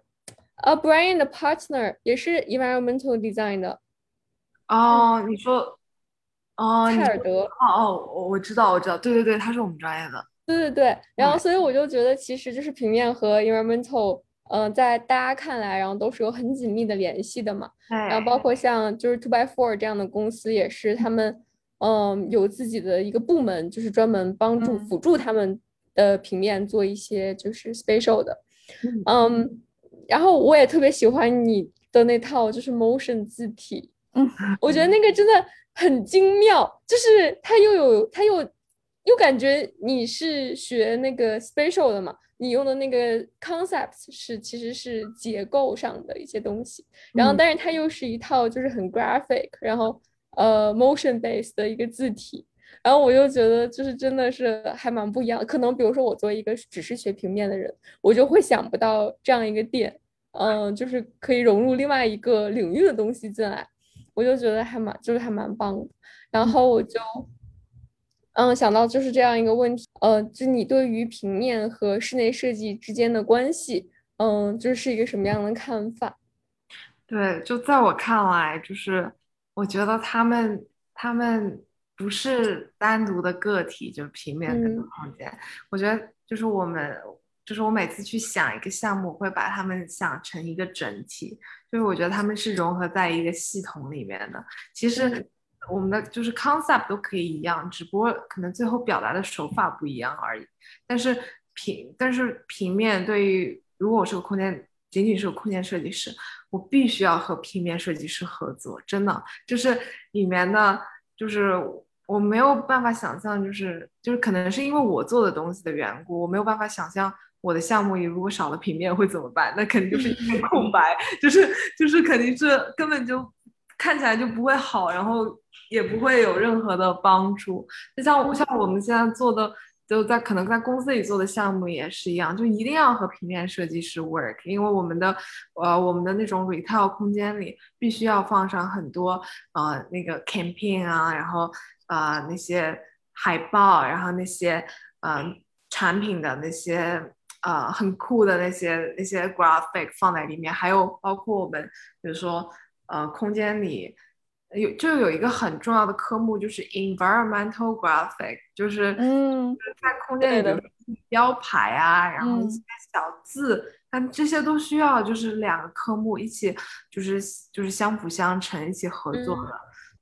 呃，Brian 的 partner 也是 environmental design 的。哦，你说，哦，泰尔德，哦哦，我我知道，我知道，对对对，他是我们专业的，对对对，然后所以我就觉得，其实就是平面和 environmental，嗯，在大家看来，然后都是有很紧密的联系的嘛，然后包括像就是 Two by Four 这样的公司，也是他们，嗯，有自己的一个部门，就是专门帮助辅助他们的平面做一些就是 special 的，嗯，然后我也特别喜欢你的那套就是 motion 字体。嗯，我觉得那个真的很精妙，就是它又有它又又感觉你是学那个 spatial 的嘛，你用的那个 concepts 是其实是结构上的一些东西，然后但是它又是一套就是很 graphic，然后呃 motion based 的一个字体，然后我又觉得就是真的是还蛮不一样，可能比如说我作为一个只是学平面的人，我就会想不到这样一个点，嗯，就是可以融入另外一个领域的东西进来。我就觉得还蛮就是还蛮棒的。然后我就嗯想到就是这样一个问题，呃，就你对于平面和室内设计之间的关系，嗯，就是一个什么样的看法？对，就在我看来，就是我觉得他们他们不是单独的个体，就是平面跟空间。我觉得就是我们，就是我每次去想一个项目，会把他们想成一个整体，就是我觉得他们是融合在一个系统里面的。其实我们的就是 concept 都可以一样，只不过可能最后表达的手法不一样而已。但是平但是平面对于如果我是个空间。仅仅是个空间设计师，我必须要和平面设计师合作，真的就是里面的，就是我没有办法想象，就是就是可能是因为我做的东西的缘故，我没有办法想象我的项目里如果少了平面会怎么办，那肯定就是一片空白，就是就是肯定是根本就看起来就不会好，然后也不会有任何的帮助。就像像我们现在做的。就在可能在公司里做的项目也是一样，就一定要和平面设计师 work，因为我们的呃我们的那种 retail 空间里必须要放上很多呃那个 campaign 啊，然后呃那些海报，然后那些呃产品的那些呃很酷的那些那些 graphic 放在里面，还有包括我们比如说呃空间里。有就有一个很重要的科目，就是 environmental graphic，就是嗯，在空间里的标牌啊，然后一些小字，但这些都需要就是两个科目一起，就是就是相辅相成，一起合作的。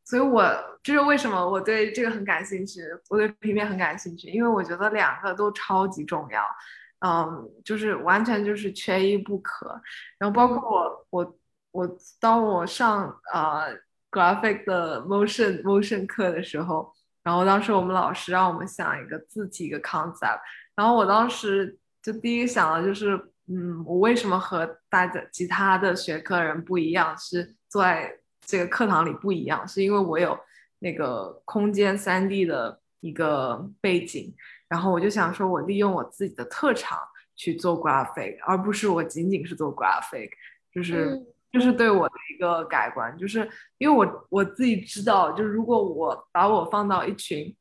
所以，我这是为什么我对这个很感兴趣，我对平面很感兴趣，因为我觉得两个都超级重要，嗯，就是完全就是缺一不可。然后，包括我我我当我上呃。graphic 的 motion motion 课的时候，然后当时我们老师让我们想一个字体一个 concept，然后我当时就第一个想的就是，嗯，我为什么和大家其他的学科人不一样？是坐在这个课堂里不一样，是因为我有那个空间三 D 的一个背景，然后我就想说，我利用我自己的特长去做 graphic，而不是我仅仅是做 graphic，就是。就是对我的一个改观，就是因为我我自己知道，就是如果我把我放到一群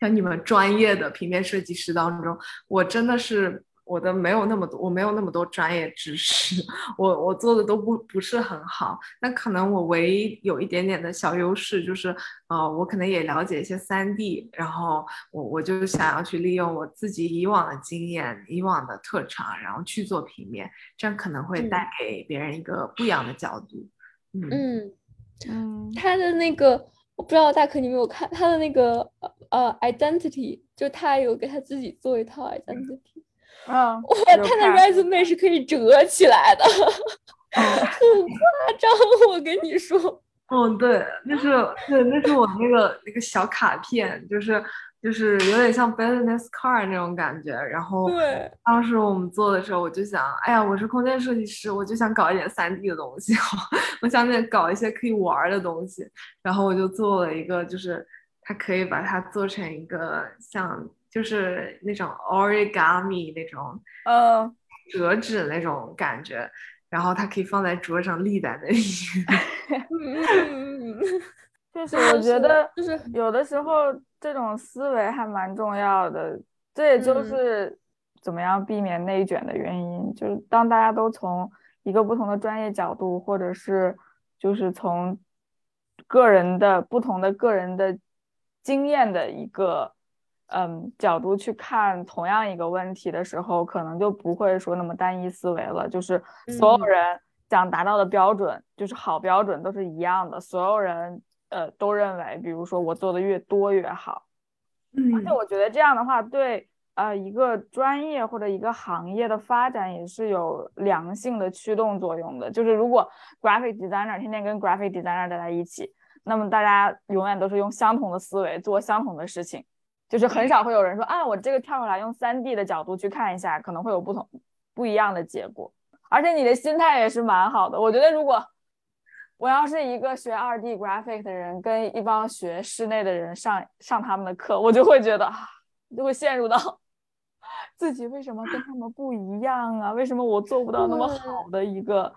像你们专业的平面设计师当中，我真的是。我的没有那么多，我没有那么多专业知识，我我做的都不不是很好。那可能我唯一有一点点的小优势就是，呃，我可能也了解一些三 D，然后我我就想要去利用我自己以往的经验、以往的特长，然后去做平面，这样可能会带给别人一个不一样的角度。嗯嗯，他的那个我不知道大可你没有看他的那个呃 identity，就他有给他自己做一套 identity。嗯，哇，他的 resume 是可以折起来的 很夸张，我跟你说。嗯，对，那是对，那是我那个那个小卡片，就是就是有点像 business card 那种感觉。然后，对，当时我们做的时候，我就想，哎呀，我是空间设计师，我就想搞一点三 D 的东西，我想点搞一些可以玩的东西。然后我就做了一个，就是它可以把它做成一个像。就是那种 origami 那种，呃，折纸那种感觉，然后它可以放在桌上立在那里。确实，我觉得就是有的时候这种思维还蛮重要的，这也就是怎么样避免内卷的原因。就是当大家都从一个不同的专业角度，或者是就是从个人的不同的个人的经验的一个。嗯，角度去看同样一个问题的时候，可能就不会说那么单一思维了。就是所有人想达到的标准，就是好标准都是一样的。所有人呃都认为，比如说我做的越多越好。嗯，而且我觉得这样的话，对呃一个专业或者一个行业的发展也是有良性的驱动作用的。就是如果 graphic designer 天天跟 graphic designer 待在一起，那么大家永远都是用相同的思维做相同的事情。就是很少会有人说啊，我这个跳出来用三 D 的角度去看一下，可能会有不同不一样的结果。而且你的心态也是蛮好的。我觉得如果我要是一个学二 D graphic 的人，跟一帮学室内的人上上他们的课，我就会觉得就会陷入到自己为什么跟他们不一样啊？为什么我做不到那么好的一个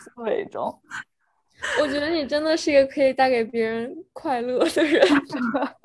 思维中？我觉得你真的是一个可以带给别人快乐的人。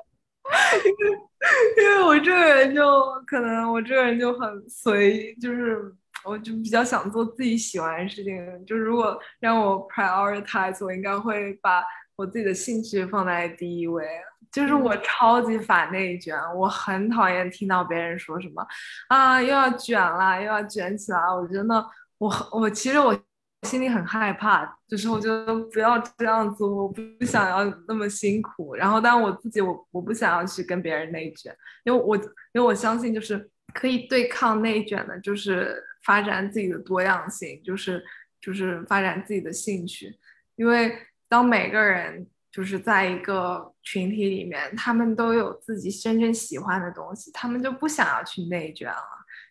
因为我这个人就可能我这个人就很随，就是我就比较想做自己喜欢的事情。就如果让我 prioritize，我应该会把我自己的兴趣放在第一位。就是我超级反内卷，我很讨厌听到别人说什么啊又要卷啦，又要卷起来。我真的，我我其实我。心里很害怕，就是我觉得不要这样子，我不想要那么辛苦。然后，但我自己，我我不想要去跟别人内卷，因为我因为我相信，就是可以对抗内卷的，就是发展自己的多样性，就是就是发展自己的兴趣。因为当每个人就是在一个群体里面，他们都有自己真正喜欢的东西，他们就不想要去内卷了，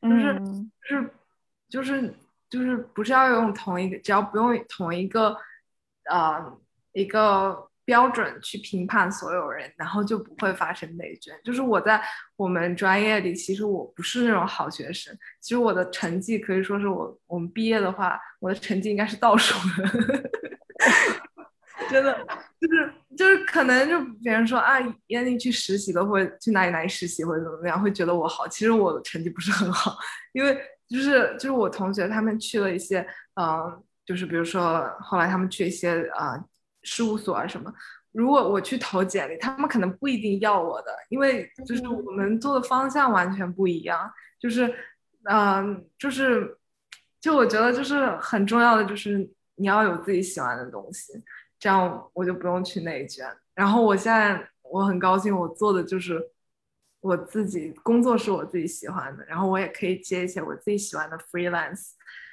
就是就是就是。就是不是要用同一个，只要不用同一个，呃，一个标准去评判所有人，然后就不会发生内卷。就是我在我们专业里，其实我不是那种好学生，其实我的成绩可以说是我我们毕业的话，我的成绩应该是倒数的，真的就是就是可能就别人说啊，燕妮去实习了，或者去哪里哪里实习或者怎么样，会觉得我好，其实我的成绩不是很好，因为。就是就是我同学他们去了一些，嗯，就是比如说后来他们去一些呃事务所啊什么，如果我去投简历，他们可能不一定要我的，因为就是我们做的方向完全不一样。就是，嗯，就是，就我觉得就是很重要的就是你要有自己喜欢的东西，这样我就不用去内卷。然后我现在我很高兴，我做的就是。我自己工作是我自己喜欢的，然后我也可以接一些我自己喜欢的 freelance，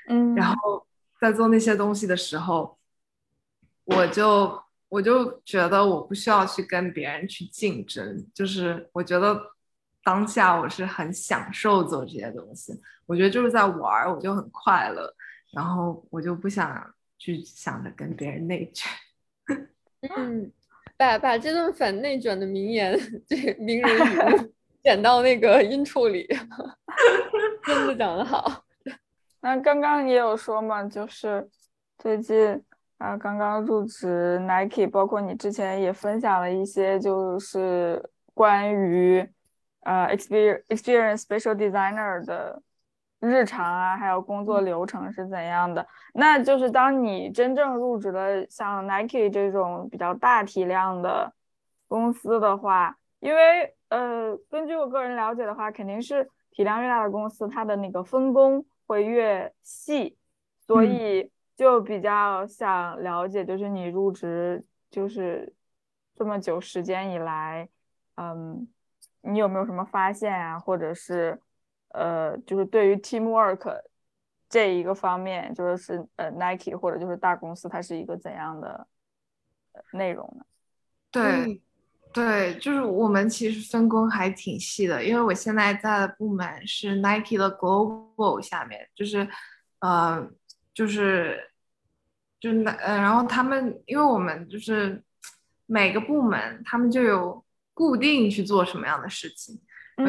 嗯，然后在做那些东西的时候，我就我就觉得我不需要去跟别人去竞争，就是我觉得当下我是很享受做这些东西，我觉得就是在玩，我就很快乐，然后我就不想去想着跟别人内卷，嗯，把把这段反内卷的名言，这名人语录。剪到那个音处里，真的讲得好。那刚刚也有说嘛，就是最近啊，刚刚入职 Nike，包括你之前也分享了一些，就是关于呃 experience experience special designer 的日常啊，还有工作流程是怎样的。那就是当你真正入职了像 Nike 这种比较大体量的公司的话，因为呃，根据我个人了解的话，肯定是体量越大的公司，它的那个分工会越细，所以就比较想了解，就是你入职就是这么久时间以来，嗯，你有没有什么发现啊？或者是呃，就是对于 teamwork 这一个方面，就是呃 Nike 或者就是大公司，它是一个怎样的内容呢？对。对，就是我们其实分工还挺细的，因为我现在在的部门是 Nike 的 Global 下面，就是，呃，就是，就那呃，然后他们，因为我们就是每个部门，他们就有固定去做什么样的事情。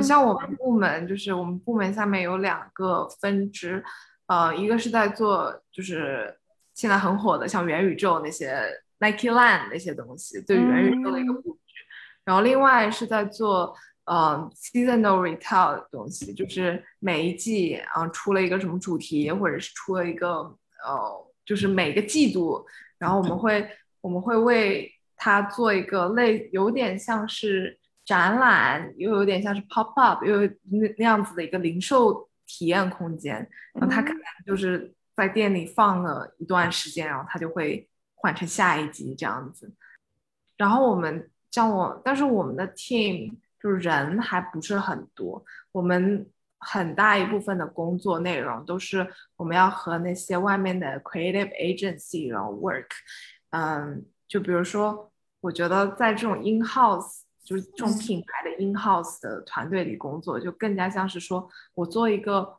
像我们部门，就是我们部门下面有两个分支，呃，一个是在做就是现在很火的像元宇宙那些 Nike Land 那些东西，对元宇宙的一个部。然后另外是在做呃 seasonal retail 的东西，就是每一季啊出了一个什么主题，或者是出了一个呃，就是每个季度，然后我们会我们会为它做一个类有点像是展览，又有点像是 pop up，又那那样子的一个零售体验空间。然后它可能就是在店里放了一段时间，然后它就会换成下一集这样子。然后我们。像我，但是我们的 team 就是人还不是很多，我们很大一部分的工作内容都是我们要和那些外面的 creative agency 然后 work，嗯，就比如说，我觉得在这种 in house 就是这种品牌的 in house 的团队里工作，就更加像是说我做一个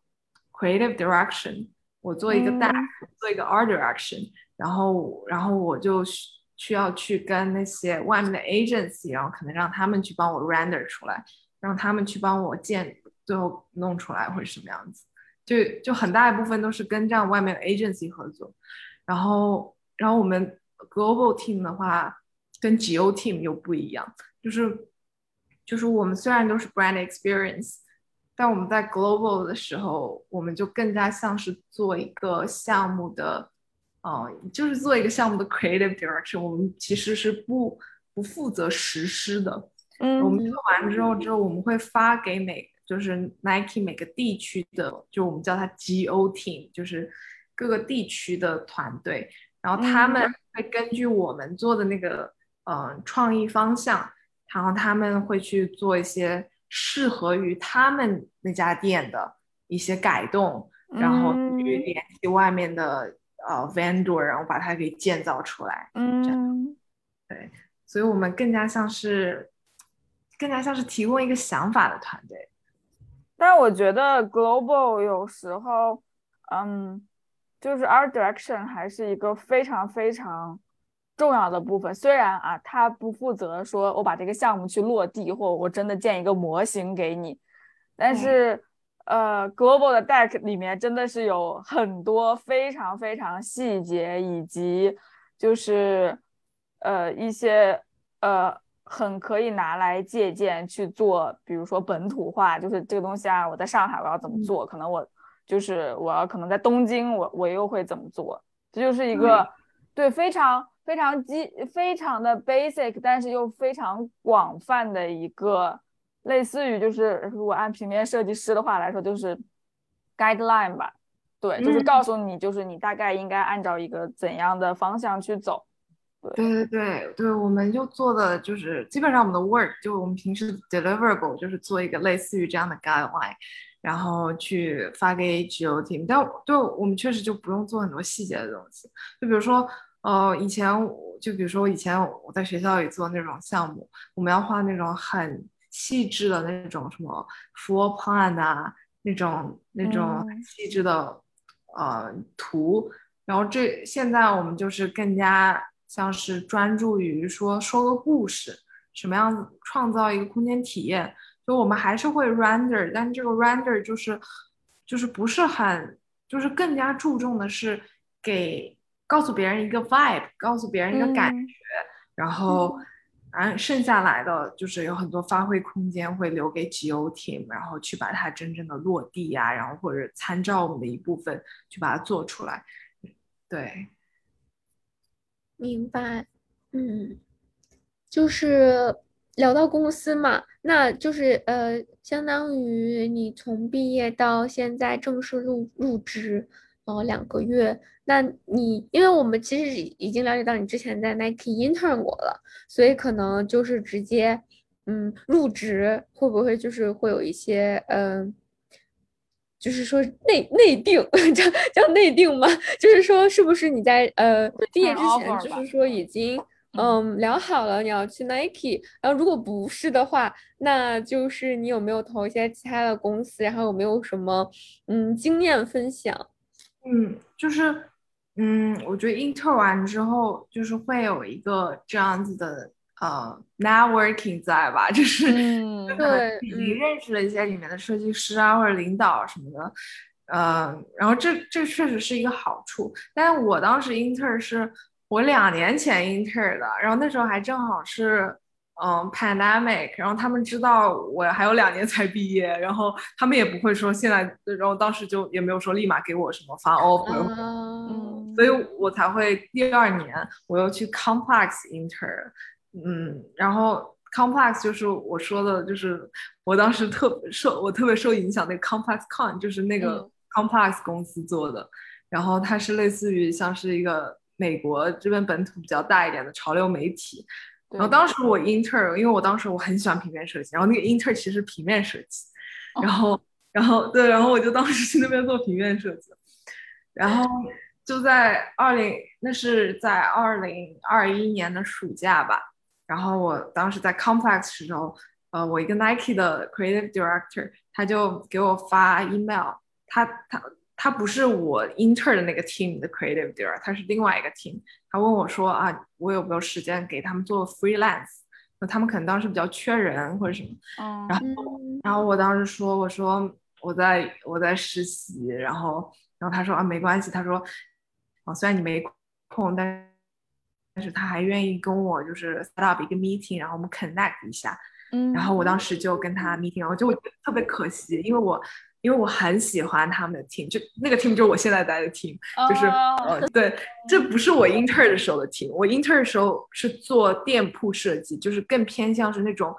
creative direction，我做一个 d 做一个 art direction，然后然后我就。需要去跟那些外面的 agency，然后可能让他们去帮我 render 出来，让他们去帮我建，最后弄出来会是什么样子？就就很大一部分都是跟这样外面的 agency 合作。然后，然后我们 global team 的话，跟 go team 又不一样，就是就是我们虽然都是 brand experience，但我们在 global 的时候，我们就更加像是做一个项目的，呃，就是做一个项目的 creative direction，我们其实是不不负责实施的。嗯，我们。做完之后，之后我们会发给每就是 Nike 每个地区的，就我们叫它 GO team，就是各个地区的团队，然后他们会根据我们做的那个呃创意方向，然后他们会去做一些适合于他们那家店的一些改动，然后去联系外面的呃 vendor，然后把它给建造出来。嗯，对，所以我们更加像是。更加像是提供一个想法的团队，但是我觉得 global 有时候，嗯，就是 art direction 还是一个非常非常重要的部分。虽然啊，他不负责说我把这个项目去落地，或我真的建一个模型给你，但是呃，global 的 deck 里面真的是有很多非常非常细节，以及就是呃一些呃。很可以拿来借鉴去做，比如说本土化，就是这个东西啊，我在上海我要怎么做，可能我就是我要可能在东京我我又会怎么做，这就是一个对非常非常基非常的 basic，但是又非常广泛的一个类似于就是如果按平面设计师的话来说，就是 guideline 吧，对，就是告诉你就是你大概应该按照一个怎样的方向去走。对。对对对，我们就做的就是基本上我们的 work 就我们平时 deliverable 就是做一个类似于这样的 guideline，然后去发给 GO team，但就我们确实就不用做很多细节的东西，就比如说呃以前就比如说以前我在学校里做那种项目，我们要画那种很细致的那种什么 floor plan 啊，那种那种细致的呃图，然后这现在我们就是更加。像是专注于说说个故事，什么样子创造一个空间体验，就我们还是会 render，但这个 render 就是就是不是很，就是更加注重的是给告诉别人一个 vibe，告诉别人一个感觉，然后然后剩下来的就是有很多发挥空间会留给 GO team，然后去把它真正的落地呀，然后或者参照我们的一部分去把它做出来，对。明白，嗯，就是聊到公司嘛，那就是呃，相当于你从毕业到现在正式入入职，呃，两个月。那你因为我们其实已经了解到你之前在 Nike intern 过了，所以可能就是直接嗯入职会不会就是会有一些嗯。就是说内内定 叫叫内定吗？就是说是不是你在呃毕业之前就是说已经嗯聊好了你要去 Nike，然后如果不是的话，那就是你有没有投一些其他的公司，然后有没有什么嗯经验分享？嗯，就是嗯，我觉得 inter 完之后就是会有一个这样子的。呃，networking 在吧？就是对，已经认识了一些里面的设计师啊，或者领导什么的。呃，然后这这确实是一个好处。但是我当时 inter 是我两年前 inter 的，然后那时候还正好是嗯 pandemic，然后他们知道我还有两年才毕业，然后他们也不会说现在，然后当时就也没有说立马给我什么发 offer，嗯，所以我才会第二年我又去 complex inter。嗯，然后 complex 就是我说的，就是我当时特受我特别受影响那个 complex con，就是那个 complex 公司做的，然后它是类似于像是一个美国这边本土比较大一点的潮流媒体。然后当时我 inter，因为我当时我很喜欢平面设计，然后那个 inter 其实平面设计，然后然后对，然后我就当时去那边做平面设计，然后就在二零，那是在二零二一年的暑假吧。然后我当时在 Complex 时候，呃，我一个 Nike 的 Creative Director，他就给我发 email，他他他不是我 Inter 的那个 team 的 Creative Director，他是另外一个 team。他问我说啊，我有没有时间给他们做 freelance？那他们可能当时比较缺人或者什么。然后然后我当时说，我说我在我在实习，然后然后他说啊没关系，他说，哦虽然你没空，但但是他还愿意跟我就是 set up 一个 meeting，然后我们 connect 一下。嗯，然后我当时就跟他 meeting，我就我觉得特别可惜，因为我因为我很喜欢他们的 team，就那个 team 就是我现在待的 team，就是、哦呃 对，这不是我 intern 的时候的 team，我 intern 的时候是做店铺设计，就是更偏向是那种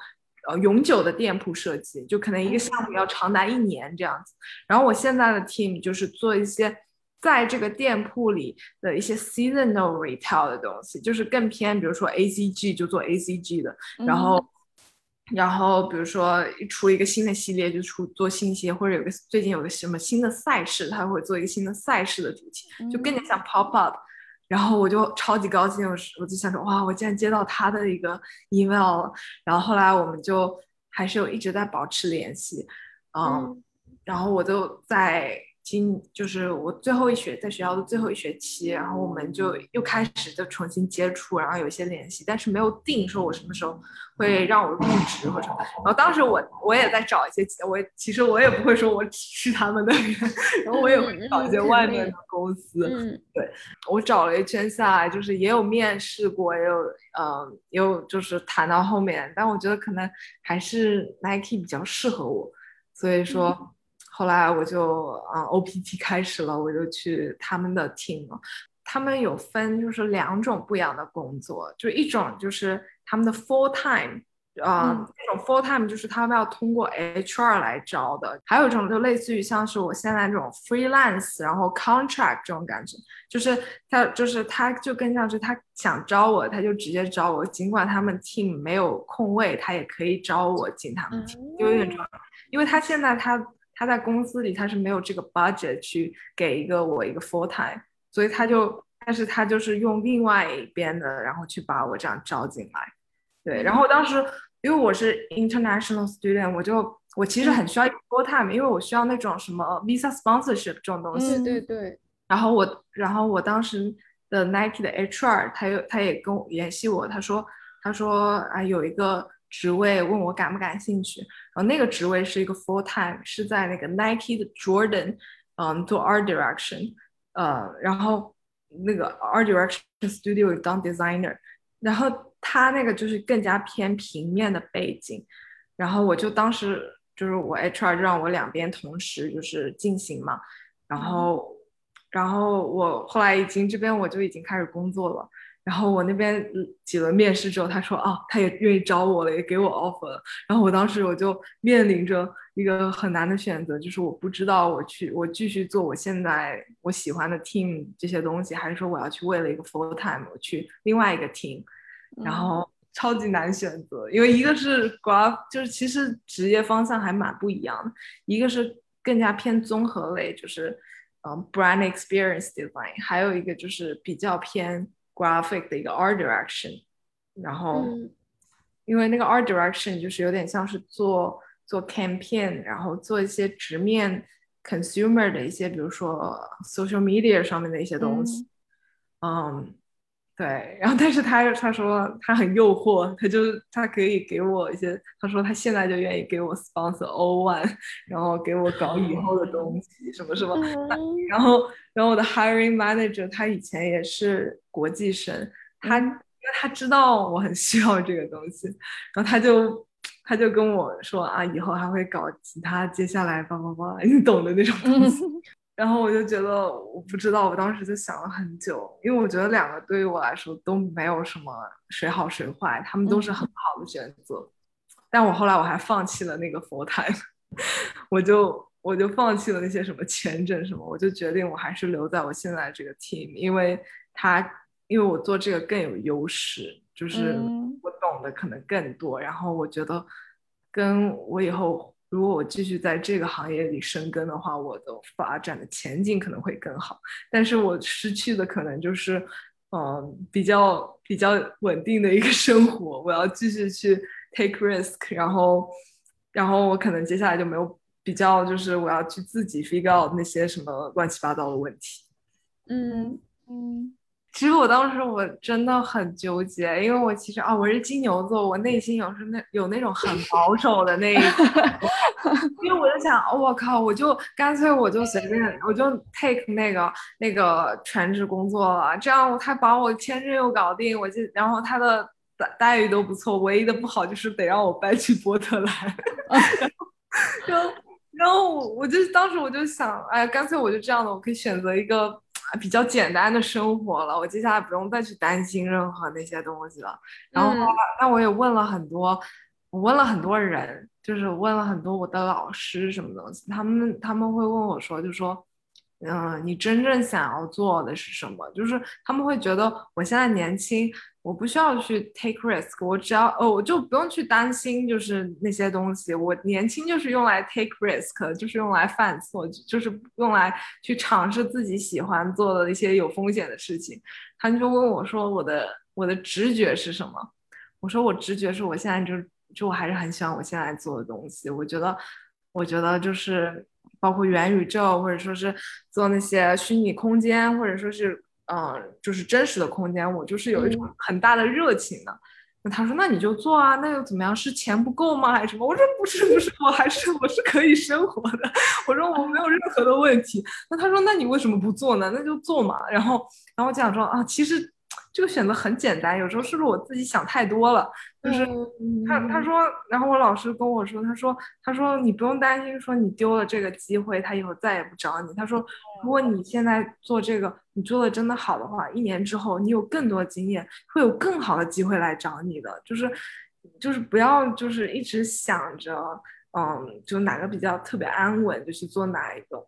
呃永久的店铺设计，就可能一个项目要长达一年这样子。然后我现在的 team 就是做一些在这个店铺里的一些 seasonal retail 的东西，就是更偏，比如说 ACG 就做 ACG 的，然后。然后，比如说出一个新的系列，就出做新鞋，或者有个最近有个什么新的赛事，他会做一个新的赛事的主题，就更加像 pop up。然后我就超级高兴，我我就想说哇，我竟然接到他的一个 email 了。然后后来我们就还是有一直在保持联系，嗯，然后我就在今就是我最后一学在学校的最后一学期，然后我们就又开始就重新接触，然后有一些联系，但是没有定说我什么时候会让我入职或者什么。然后当时我我也在找一些，我其实我也不会说我是他们的人，然后我也会找一些外面的公司。嗯，对我找了一圈下来，就是也有面试过，也有嗯、呃，也有就是谈到后面，但我觉得可能还是 Nike 比较适合我，所以说。后来我就嗯 OPT 开始了，我就去他们的 team 了。他们有分就是两种不一样的工作，就一种就是他们的 full time，啊、呃，这种 full time 就是他们要通过 HR 来招的，还有一种就类似于像是我现在这种 freelance，然后 contract 这种感觉，就是他就是他就更像是他想招我，他就直接招我，尽管他们 team 没有空位，他也可以招我进他们 team，就有点这样，因为他现在他。他在公司里他是没有这个 budget 去给一个我一个 full time，所以他就，但是他就是用另外一边的，然后去把我这样招进来，对，然后当时因为我是 international student，我就我其实很需要一个 full time，因为我需要那种什么 visa sponsorship 这种东西，对对对，然后我，然后我当时的 Nike 的 HR 他又他也跟我联系我，他说他说啊有一个。职位问我感不感兴趣，然后那个职位是一个 full time，是在那个 Nike 的 Jordan，嗯，做 art direction，呃，然后那个 art direction studio 当 designer，然后他那个就是更加偏平面的背景，然后我就当时就是我 HR 就让我两边同时就是进行嘛，然后然后我后来已经这边我就已经开始工作了。然后我那边几轮面试之后，他说啊，他也愿意招我了，也给我 offer 了。然后我当时我就面临着一个很难的选择，就是我不知道我去我继续做我现在我喜欢的 team 这些东西，还是说我要去为了一个 full time 我去另外一个 team，然后超级难选择，因为一个是 graph，就是其实职业方向还蛮不一样的，一个是更加偏综合类，就是嗯 brand experience design，还有一个就是比较偏。Graphic 的一个 art direction，然后、嗯因为那个 art direction 就是有点像是做做 campaign，然后做一些直面 consumer 的一些，比如说 social media 上面的一些东西，嗯对，然后但是他他说他很诱惑，他就他可以给我一些，他说他现在就愿意给我 sponsor O one，然后给我搞以后的东西，什么什么，嗯然后然后我的 hiring manager 他以前也是国际生，他因为他知道我很需要这个东西，然后他就他就跟我说啊，以后还会搞其他，接下来叭叭叭，你懂的那种东西。然后我就觉得我不知道，我当时就想了很久，因为我觉得两个对于我来说都没有什么谁好谁坏，他们都是很好的选择。但我后来我还放弃了那个佛台，我就我就放弃了那些什么签证什么，我就决定我还是留在我现在这个 team，因为他因为我做这个更有优势，就是嗯我懂得可能更多，然后我觉得跟我以后。如果我继续在这个行业里深耕的话，我的发展的前景可能会更好。但是我失去的可能就是，嗯，比较比较稳定的一个生活。我要继续去 take risk，然后，然后我可能接下来就没有比较，就是我要去自己 figure out 那些什么乱七八糟的问题。嗯嗯其实我当时我真的很纠结，因为我其实啊，我是金牛座，我内心有是那有那种很保守的那一种，因为我就想，我靠，我就干脆我就随便，我就 take 那个那个全职工作了，这样他把我签证又搞定，我就然后他的待待遇都不错，唯一的不好就是得让我搬去波特兰，然后然后我我就当时我就想，哎，干脆我就这样的，我可以选择一个。比较简单的生活了，我接下来不用再去担心任何那些东西了。然后，那我也问了很多，我问了很多人，就是问了很多我的老师什么东西，他们他们会问我说，就说。嗯，你真正想要做的是什么？就是他们会觉得我现在年轻，我不需要去 take risk，我只要哦，我就不用去担心就是那些东西。我年轻就是用来 take risk，就是用来犯错，就是用来去尝试自己喜欢做的一些有风险的事情。他们就问我说，我的我的直觉是什么？我说我直觉是我现在就就我还是很喜欢我现在做的东西。我觉得，我觉得就是。包括元宇宙，或者说是做那些虚拟空间，或者说是嗯，就是真实的空间，我就是有一种很大的热情的。那他说，那你就做啊，那又怎么样？是钱不够吗，还是什么？我说不是，不是，我还是我是可以生活的。我说我没有任何的问题。那他说，那你为什么不做呢？那就做嘛。然后，然后我讲说啊，其实。这个选择很简单，有时候是不是我自己想太多了？就是他他说，然后我老师跟我说，他说他说你不用担心，说你丢了这个机会，他以后再也不找你。他说，如果你现在做这个，你做的真的好的话，一年之后你有更多经验，会有更好的机会来找你的。就是就是不要就是一直想着，嗯，就哪个比较特别安稳，就去做哪一个。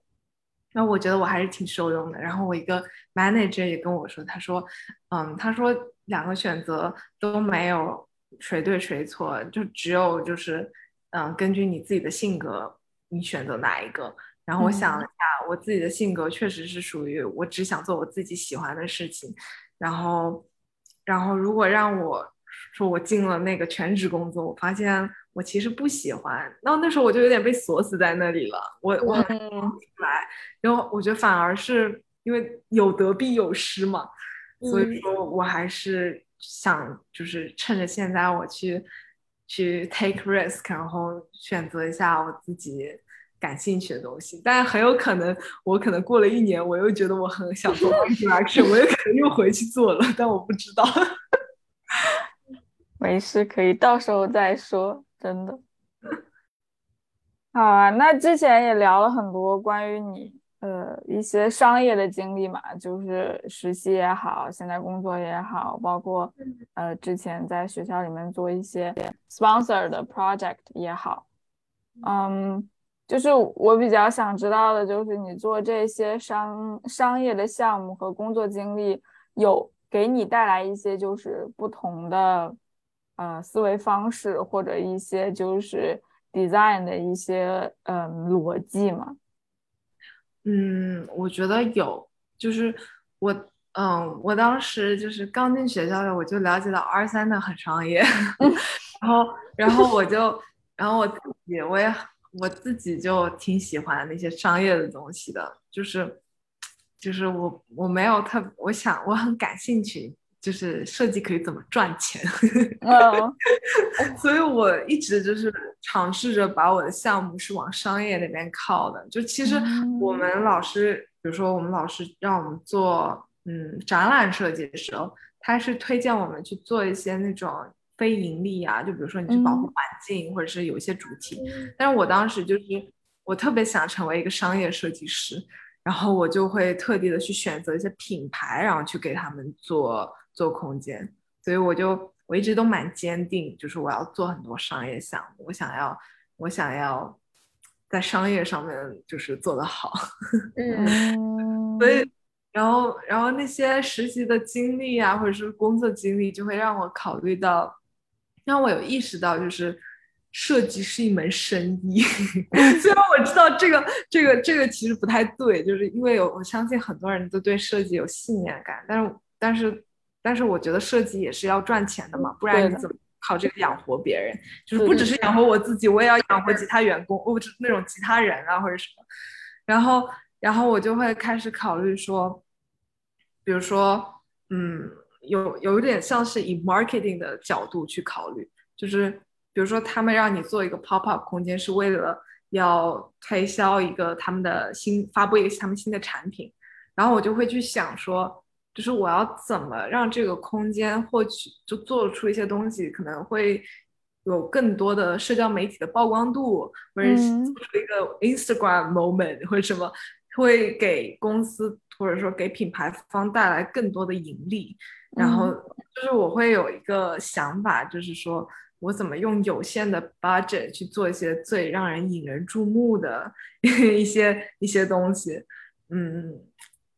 那我觉得我还是挺受用的。然后我一个 manager 也跟我说，他说，嗯，他说两个选择都没有谁对谁错，就只有就是，嗯，根据你自己的性格，你选择哪一个。然后我想了一下，我自己的性格确实是属于我只想做我自己喜欢的事情。然后，然后如果让我说我进了那个全职工作，我发现。我其实不喜欢，那那时候我就有点被锁死在那里了。我我出来，然后我觉得反而是因为有得必有失嘛，所以说我还是想就是趁着现在我去去 take risk，然后选择一下我自己感兴趣的东西。但很有可能我可能过了一年，我又觉得我很想做 action，我也可能又回去做了，但我不知道。没事，可以到时候再说。真的 好啊！那之前也聊了很多关于你呃一些商业的经历嘛，就是实习也好，现在工作也好，包括呃之前在学校里面做一些 sponsor 的 project 也好，嗯，就是我比较想知道的就是你做这些商商业的项目和工作经历，有给你带来一些就是不同的。呃，思维方式或者一些就是 design 的一些嗯逻辑嘛。嗯，我觉得有，就是我嗯，我当时就是刚进学校的，我就了解到 R 三的很商业，然后然后我就然后我自己我也我自己就挺喜欢那些商业的东西的，就是就是我我没有特我想我很感兴趣。就是设计可以怎么赚钱 所以我一直就是尝试着把我的项目是往商业那边靠的。就其实我们老师，比如说我们老师让我们做嗯展览设计的时候，他是推荐我们去做一些那种非盈利啊，就比如说你去保护环境，或者是有一些主题。但是我当时就是我特别想成为一个商业设计师，然后我就会特地的去选择一些品牌，然后去给他们做。做空间，所以我就我一直都蛮坚定，就是我要做很多商业项目，我想要我想要在商业上面就是做得好，嗯，所以然后然后那些实习的经历啊，或者是工作经历，就会让我考虑到，让我有意识到，就是设计是一门生意。虽然我知道这个这个这个其实不太对，就是因为有我相信很多人都对设计有信念感，但是但是。但是我觉得设计也是要赚钱的嘛，不然你怎么靠这个养活别人？就是不只是养活我自己，我也要养活其他员工，或者那种其他人啊，或者什么。然后，然后我就会开始考虑说，比如说，嗯，有有一点像是以 marketing 的角度去考虑，就是比如说他们让你做一个 pop up 空间，是为了要推销一个他们的新发布一个他们新的产品，然后我就会去想说，就是我要怎么让这个空间获取就做出一些东西，可能会有更多的社交媒体的曝光度，或者是做出一个 Instagram moment 或者什么，会给公司或者说给品牌方带来更多的盈利。然后就是我会有一个想法，就是说我怎么用有限的 budget 去做一些最让人引人注目的 一些一些东西。嗯，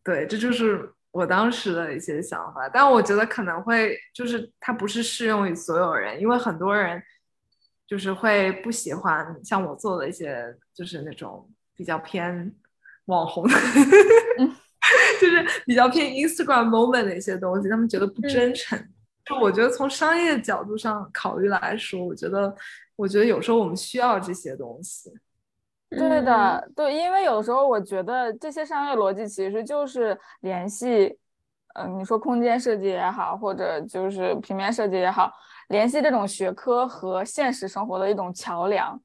对，这就是我当时的一些想法。但我觉得可能会就是它不是适用于所有人，因为很多人就是会不喜欢像我做的一些就是那种比较偏网红。就是比较偏 Instagram moment 的一些东西，他们觉得不真诚。就我觉得从商业角度上考虑来说，我觉得，我觉得有时候我们需要这些东西。对的，对，因为有时候我觉得这些商业逻辑其实就是联系，嗯，你说空间设计也好，或者就是平面设计也好，联系这种学科和现实生活的一种桥梁。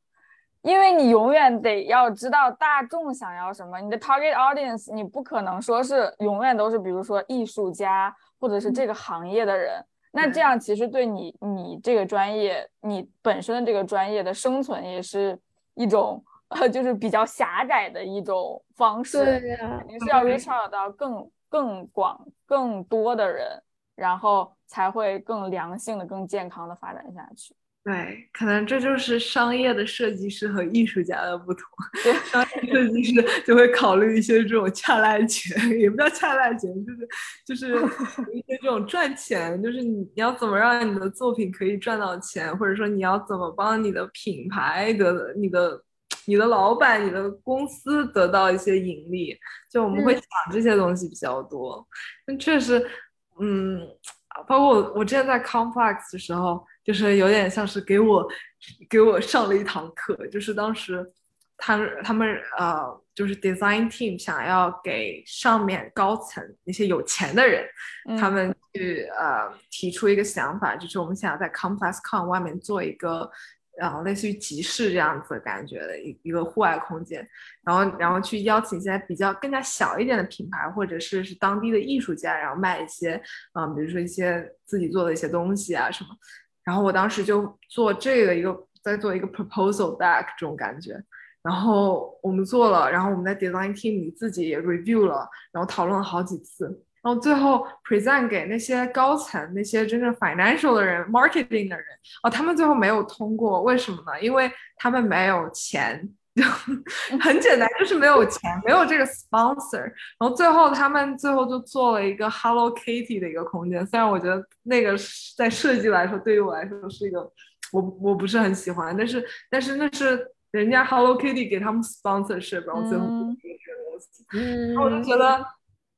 因为你永远得要知道大众想要什么，你的 target audience 你不可能说是永远都是，比如说艺术家或者是这个行业的人，那这样其实对你你这个专业你本身的这个专业的生存也是一种呃就是比较狭窄的一种方式，对肯定是要 reach out 到更更广更多的人，然后才会更良性的、更健康的发展下去。对，可能这就是商业的设计师和艺术家的不同。商业设计师就会考虑一些这种恰赖钱，也不叫恰赖钱，就是就是一些这种赚钱，就是你你要怎么让你的作品可以赚到钱，或者说你要怎么帮你的品牌的你的你的老板、你的公司得到一些盈利，就我们会想这些东西比较多。那确实，嗯，包括我我之前在 Complex 的时候。就是有点像是给我给我上了一堂课，就是当时他他们呃，就是 design team 想要给上面高层那些有钱的人，他们去呃提出一个想法，就是我们想要在 Complex Con 外面做一个。然后类似于集市这样子感觉的一一个户外空间，然后然后去邀请一些比较更加小一点的品牌，或者是是当地的艺术家，然后卖一些嗯，比如说一些自己做的一些东西啊什么。然后我当时就做这个一个，在做一个 proposal back 这种感觉，然后我们做了，然后我们在 design team 里自己也 review 了，然后讨论了好几次，然后最后 present 给那些高层、那些真正 financial 的人、marketing 的人，哦，他们最后没有通过，为什么呢？因为他们没有钱。就很简单，就是没有钱，没有这个 sponsor，然后最后他们最后就做了一个 Hello Kitty 的一个空间。虽然我觉得那个在设计来说，对于我来说是一个我我不是很喜欢，但是但是那是人家 Hello Kitty 给他们 sponsorship，然后最后做这个东西。嗯，我就觉得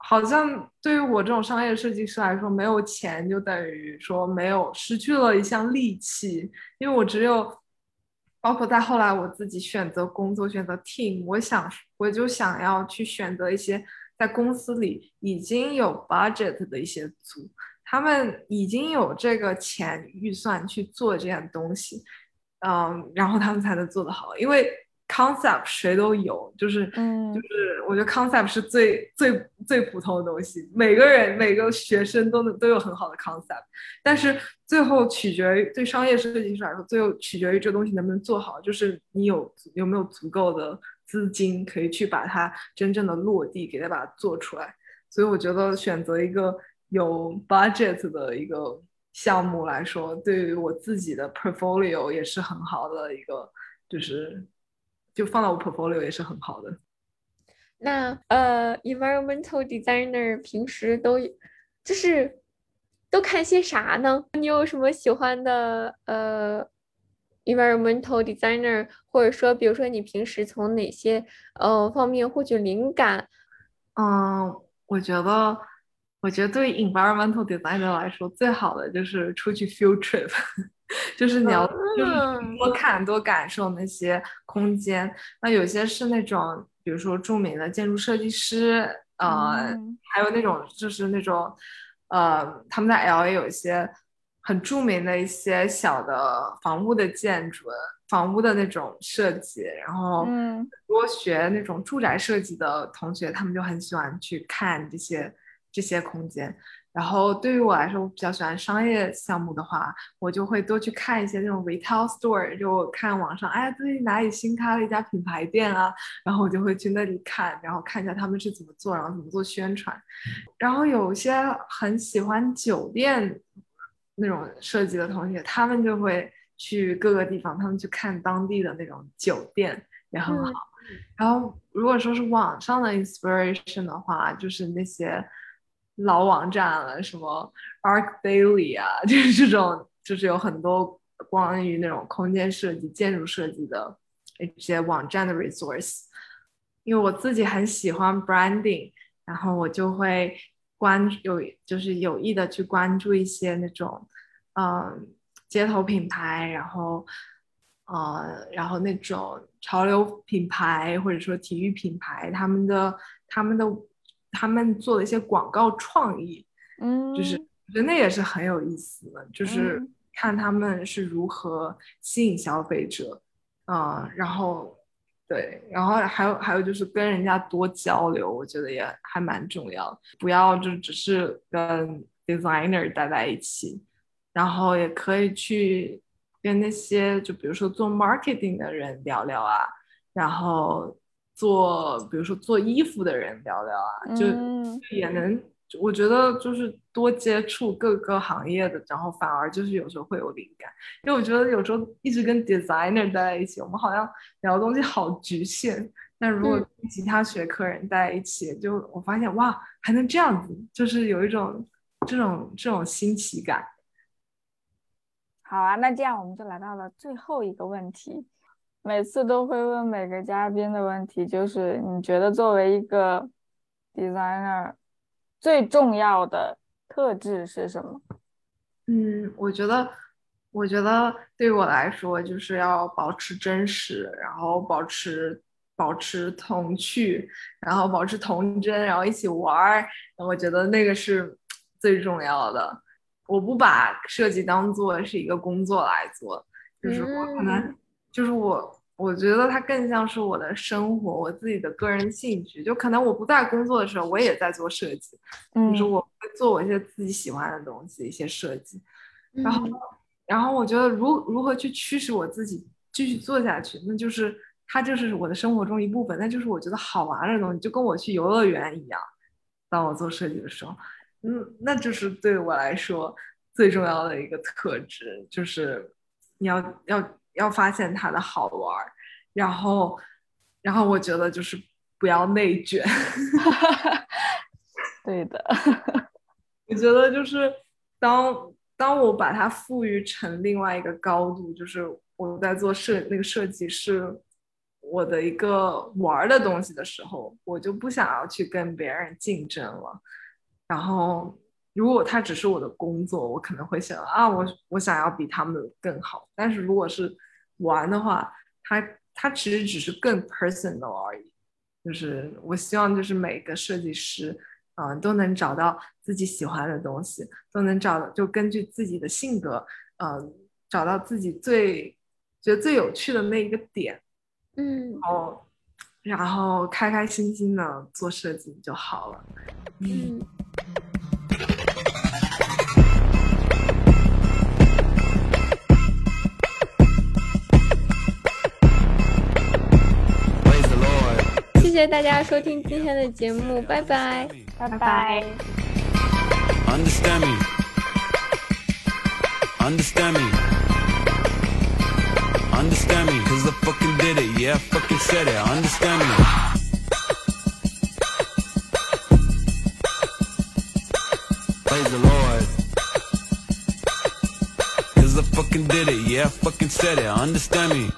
好像对于我这种商业设计师来说，没有钱就等于说没有失去了一项利器，因为我只有。包括在后来我自己选择工作、选择 team，我想我就想要去选择一些在公司里已经有 budget 的一些组，他们已经有这个钱预算去做这样东西，嗯，然后他们才能做得好，因为。Concept 谁都有，就是，就是我觉得 concept 是最最最普通的东西，每个人每个学生都能都有很好的 concept，但是最后取决于对商业设计师来说，最后取决于这东西能不能做好，就是你有有没有足够的资金可以去把它真正的落地，给它把它做出来。所以我觉得选择一个有 budget 的一个项目来说，对于我自己的 portfolio 也是很好的一个，就是。就放到我 portfolio 也是很好的。那呃，environmental designer 平时都就是都看些啥呢？你有什么喜欢的呃 environmental designer，或者说，比如说你平时从哪些呃方面获取灵感？嗯，我觉得，我觉得对 environmental designer 来说，最好的就是出去 field trip。就是你要就是。多看多感受那些空间，那有些是那种，比如说著名的建筑设计师，呃，还有那种就是那种，呃，他们在 L A 有一些很著名的一些小的房屋的建筑，房屋的那种设计，然后多学那种住宅设计的同学，他们就很喜欢去看这些这些空间。然后对于我来说，我比较喜欢商业项目的话，我就会多去看一些那种 retail store，就看网上，哎，最近哪里新开了一家品牌店啊，然后我就会去那里看，然后看一下他们是怎么做，然后怎么做宣传。然后有些很喜欢酒店那种设计的同学，他们就会去各个地方，他们去看当地的那种酒店也很好。然后如果说是网上的 inspiration 的话，就是那些老网站了，什么 Arc Daily 啊，就是这种，就是有很多关于那种空间设计、建筑设计的一些网站的 resource。因为我自己很喜欢 branding，然后我就会关有就是有意的去关注一些那种嗯街头品牌，然后呃然后那种潮流品牌或者说体育品牌，他们的他们的他们做的一些广告创意，嗯，就是我觉得那也是很有意思的，就是嗯看他们是如何吸引消费者，啊、然后对，然后还有还有就是跟人家多交流，我觉得也还蛮重要的，不要就只是跟 designer 待在一起，然后也可以去跟那些就比如说做 marketing 的人聊聊啊，然后做比如说做衣服的人聊聊啊，就嗯也能，我觉得就是多接触各个行业的，然后反而就是有时候会有灵感，因为我觉得有时候一直跟 designer 待在一起，我们好像聊的东西好局限。但如果嗯跟其他学科人待在一起，就我发现哇，还能这样子，就是有一种这种这种新奇感。好啊，那这样我们就来到了最后一个问题，每次都会问每个嘉宾的问题，就是你觉得作为一个 designer 最重要的特质是什么？嗯，我觉得，我觉得对于我来说，就是要保持真实，然后保持保持童趣，然后保持童真，然后一起玩儿。我觉得那个是最重要的。我不把设计当做是一个工作来做，就是我可能，嗯就是我，我觉得它更像是我的生活，我自己的个人兴趣。就可能我不在工作的时候，我也在做设计，就是嗯我会做我一些自己喜欢的东西，一些设计。然后嗯，然后我觉得如如何去驱使我自己继续做下去，那就是它就是我的生活中一部分，那就是我觉得好玩的东西，就跟我去游乐园一样。当我做设计的时候，嗯，那就是对我来说最重要的一个特质，就是你要要要发现它的好玩儿，然后然后我觉得就是不要内卷。对的，我觉得就是当当我把它赋予成另外一个高度，就是我在做设那个设计是我的一个玩儿的东西的时候，我就不想要去跟别人竞争了。然后，如果它只是我的工作，我可能会想啊，我我想要比他们更好。但是如果是玩的话，它它其实只是更 personal 而已。就是我希望就是每个设计师，嗯、都能找到自己喜欢的东西，都能找到就根据自己的性格，嗯、找到自己最觉得最有趣的那一个点，嗯然后然后开开心心的做设计就好了。嗯谢谢大家收听今天的节目，拜拜。拜拜拜。 Understand me. Understand me. Understand me, cause I fucking did it. Yeah, I fucking said it. Understand me. Praise the Lord. Cause I fucking did it. Yeah, I fucking said it. Understand me.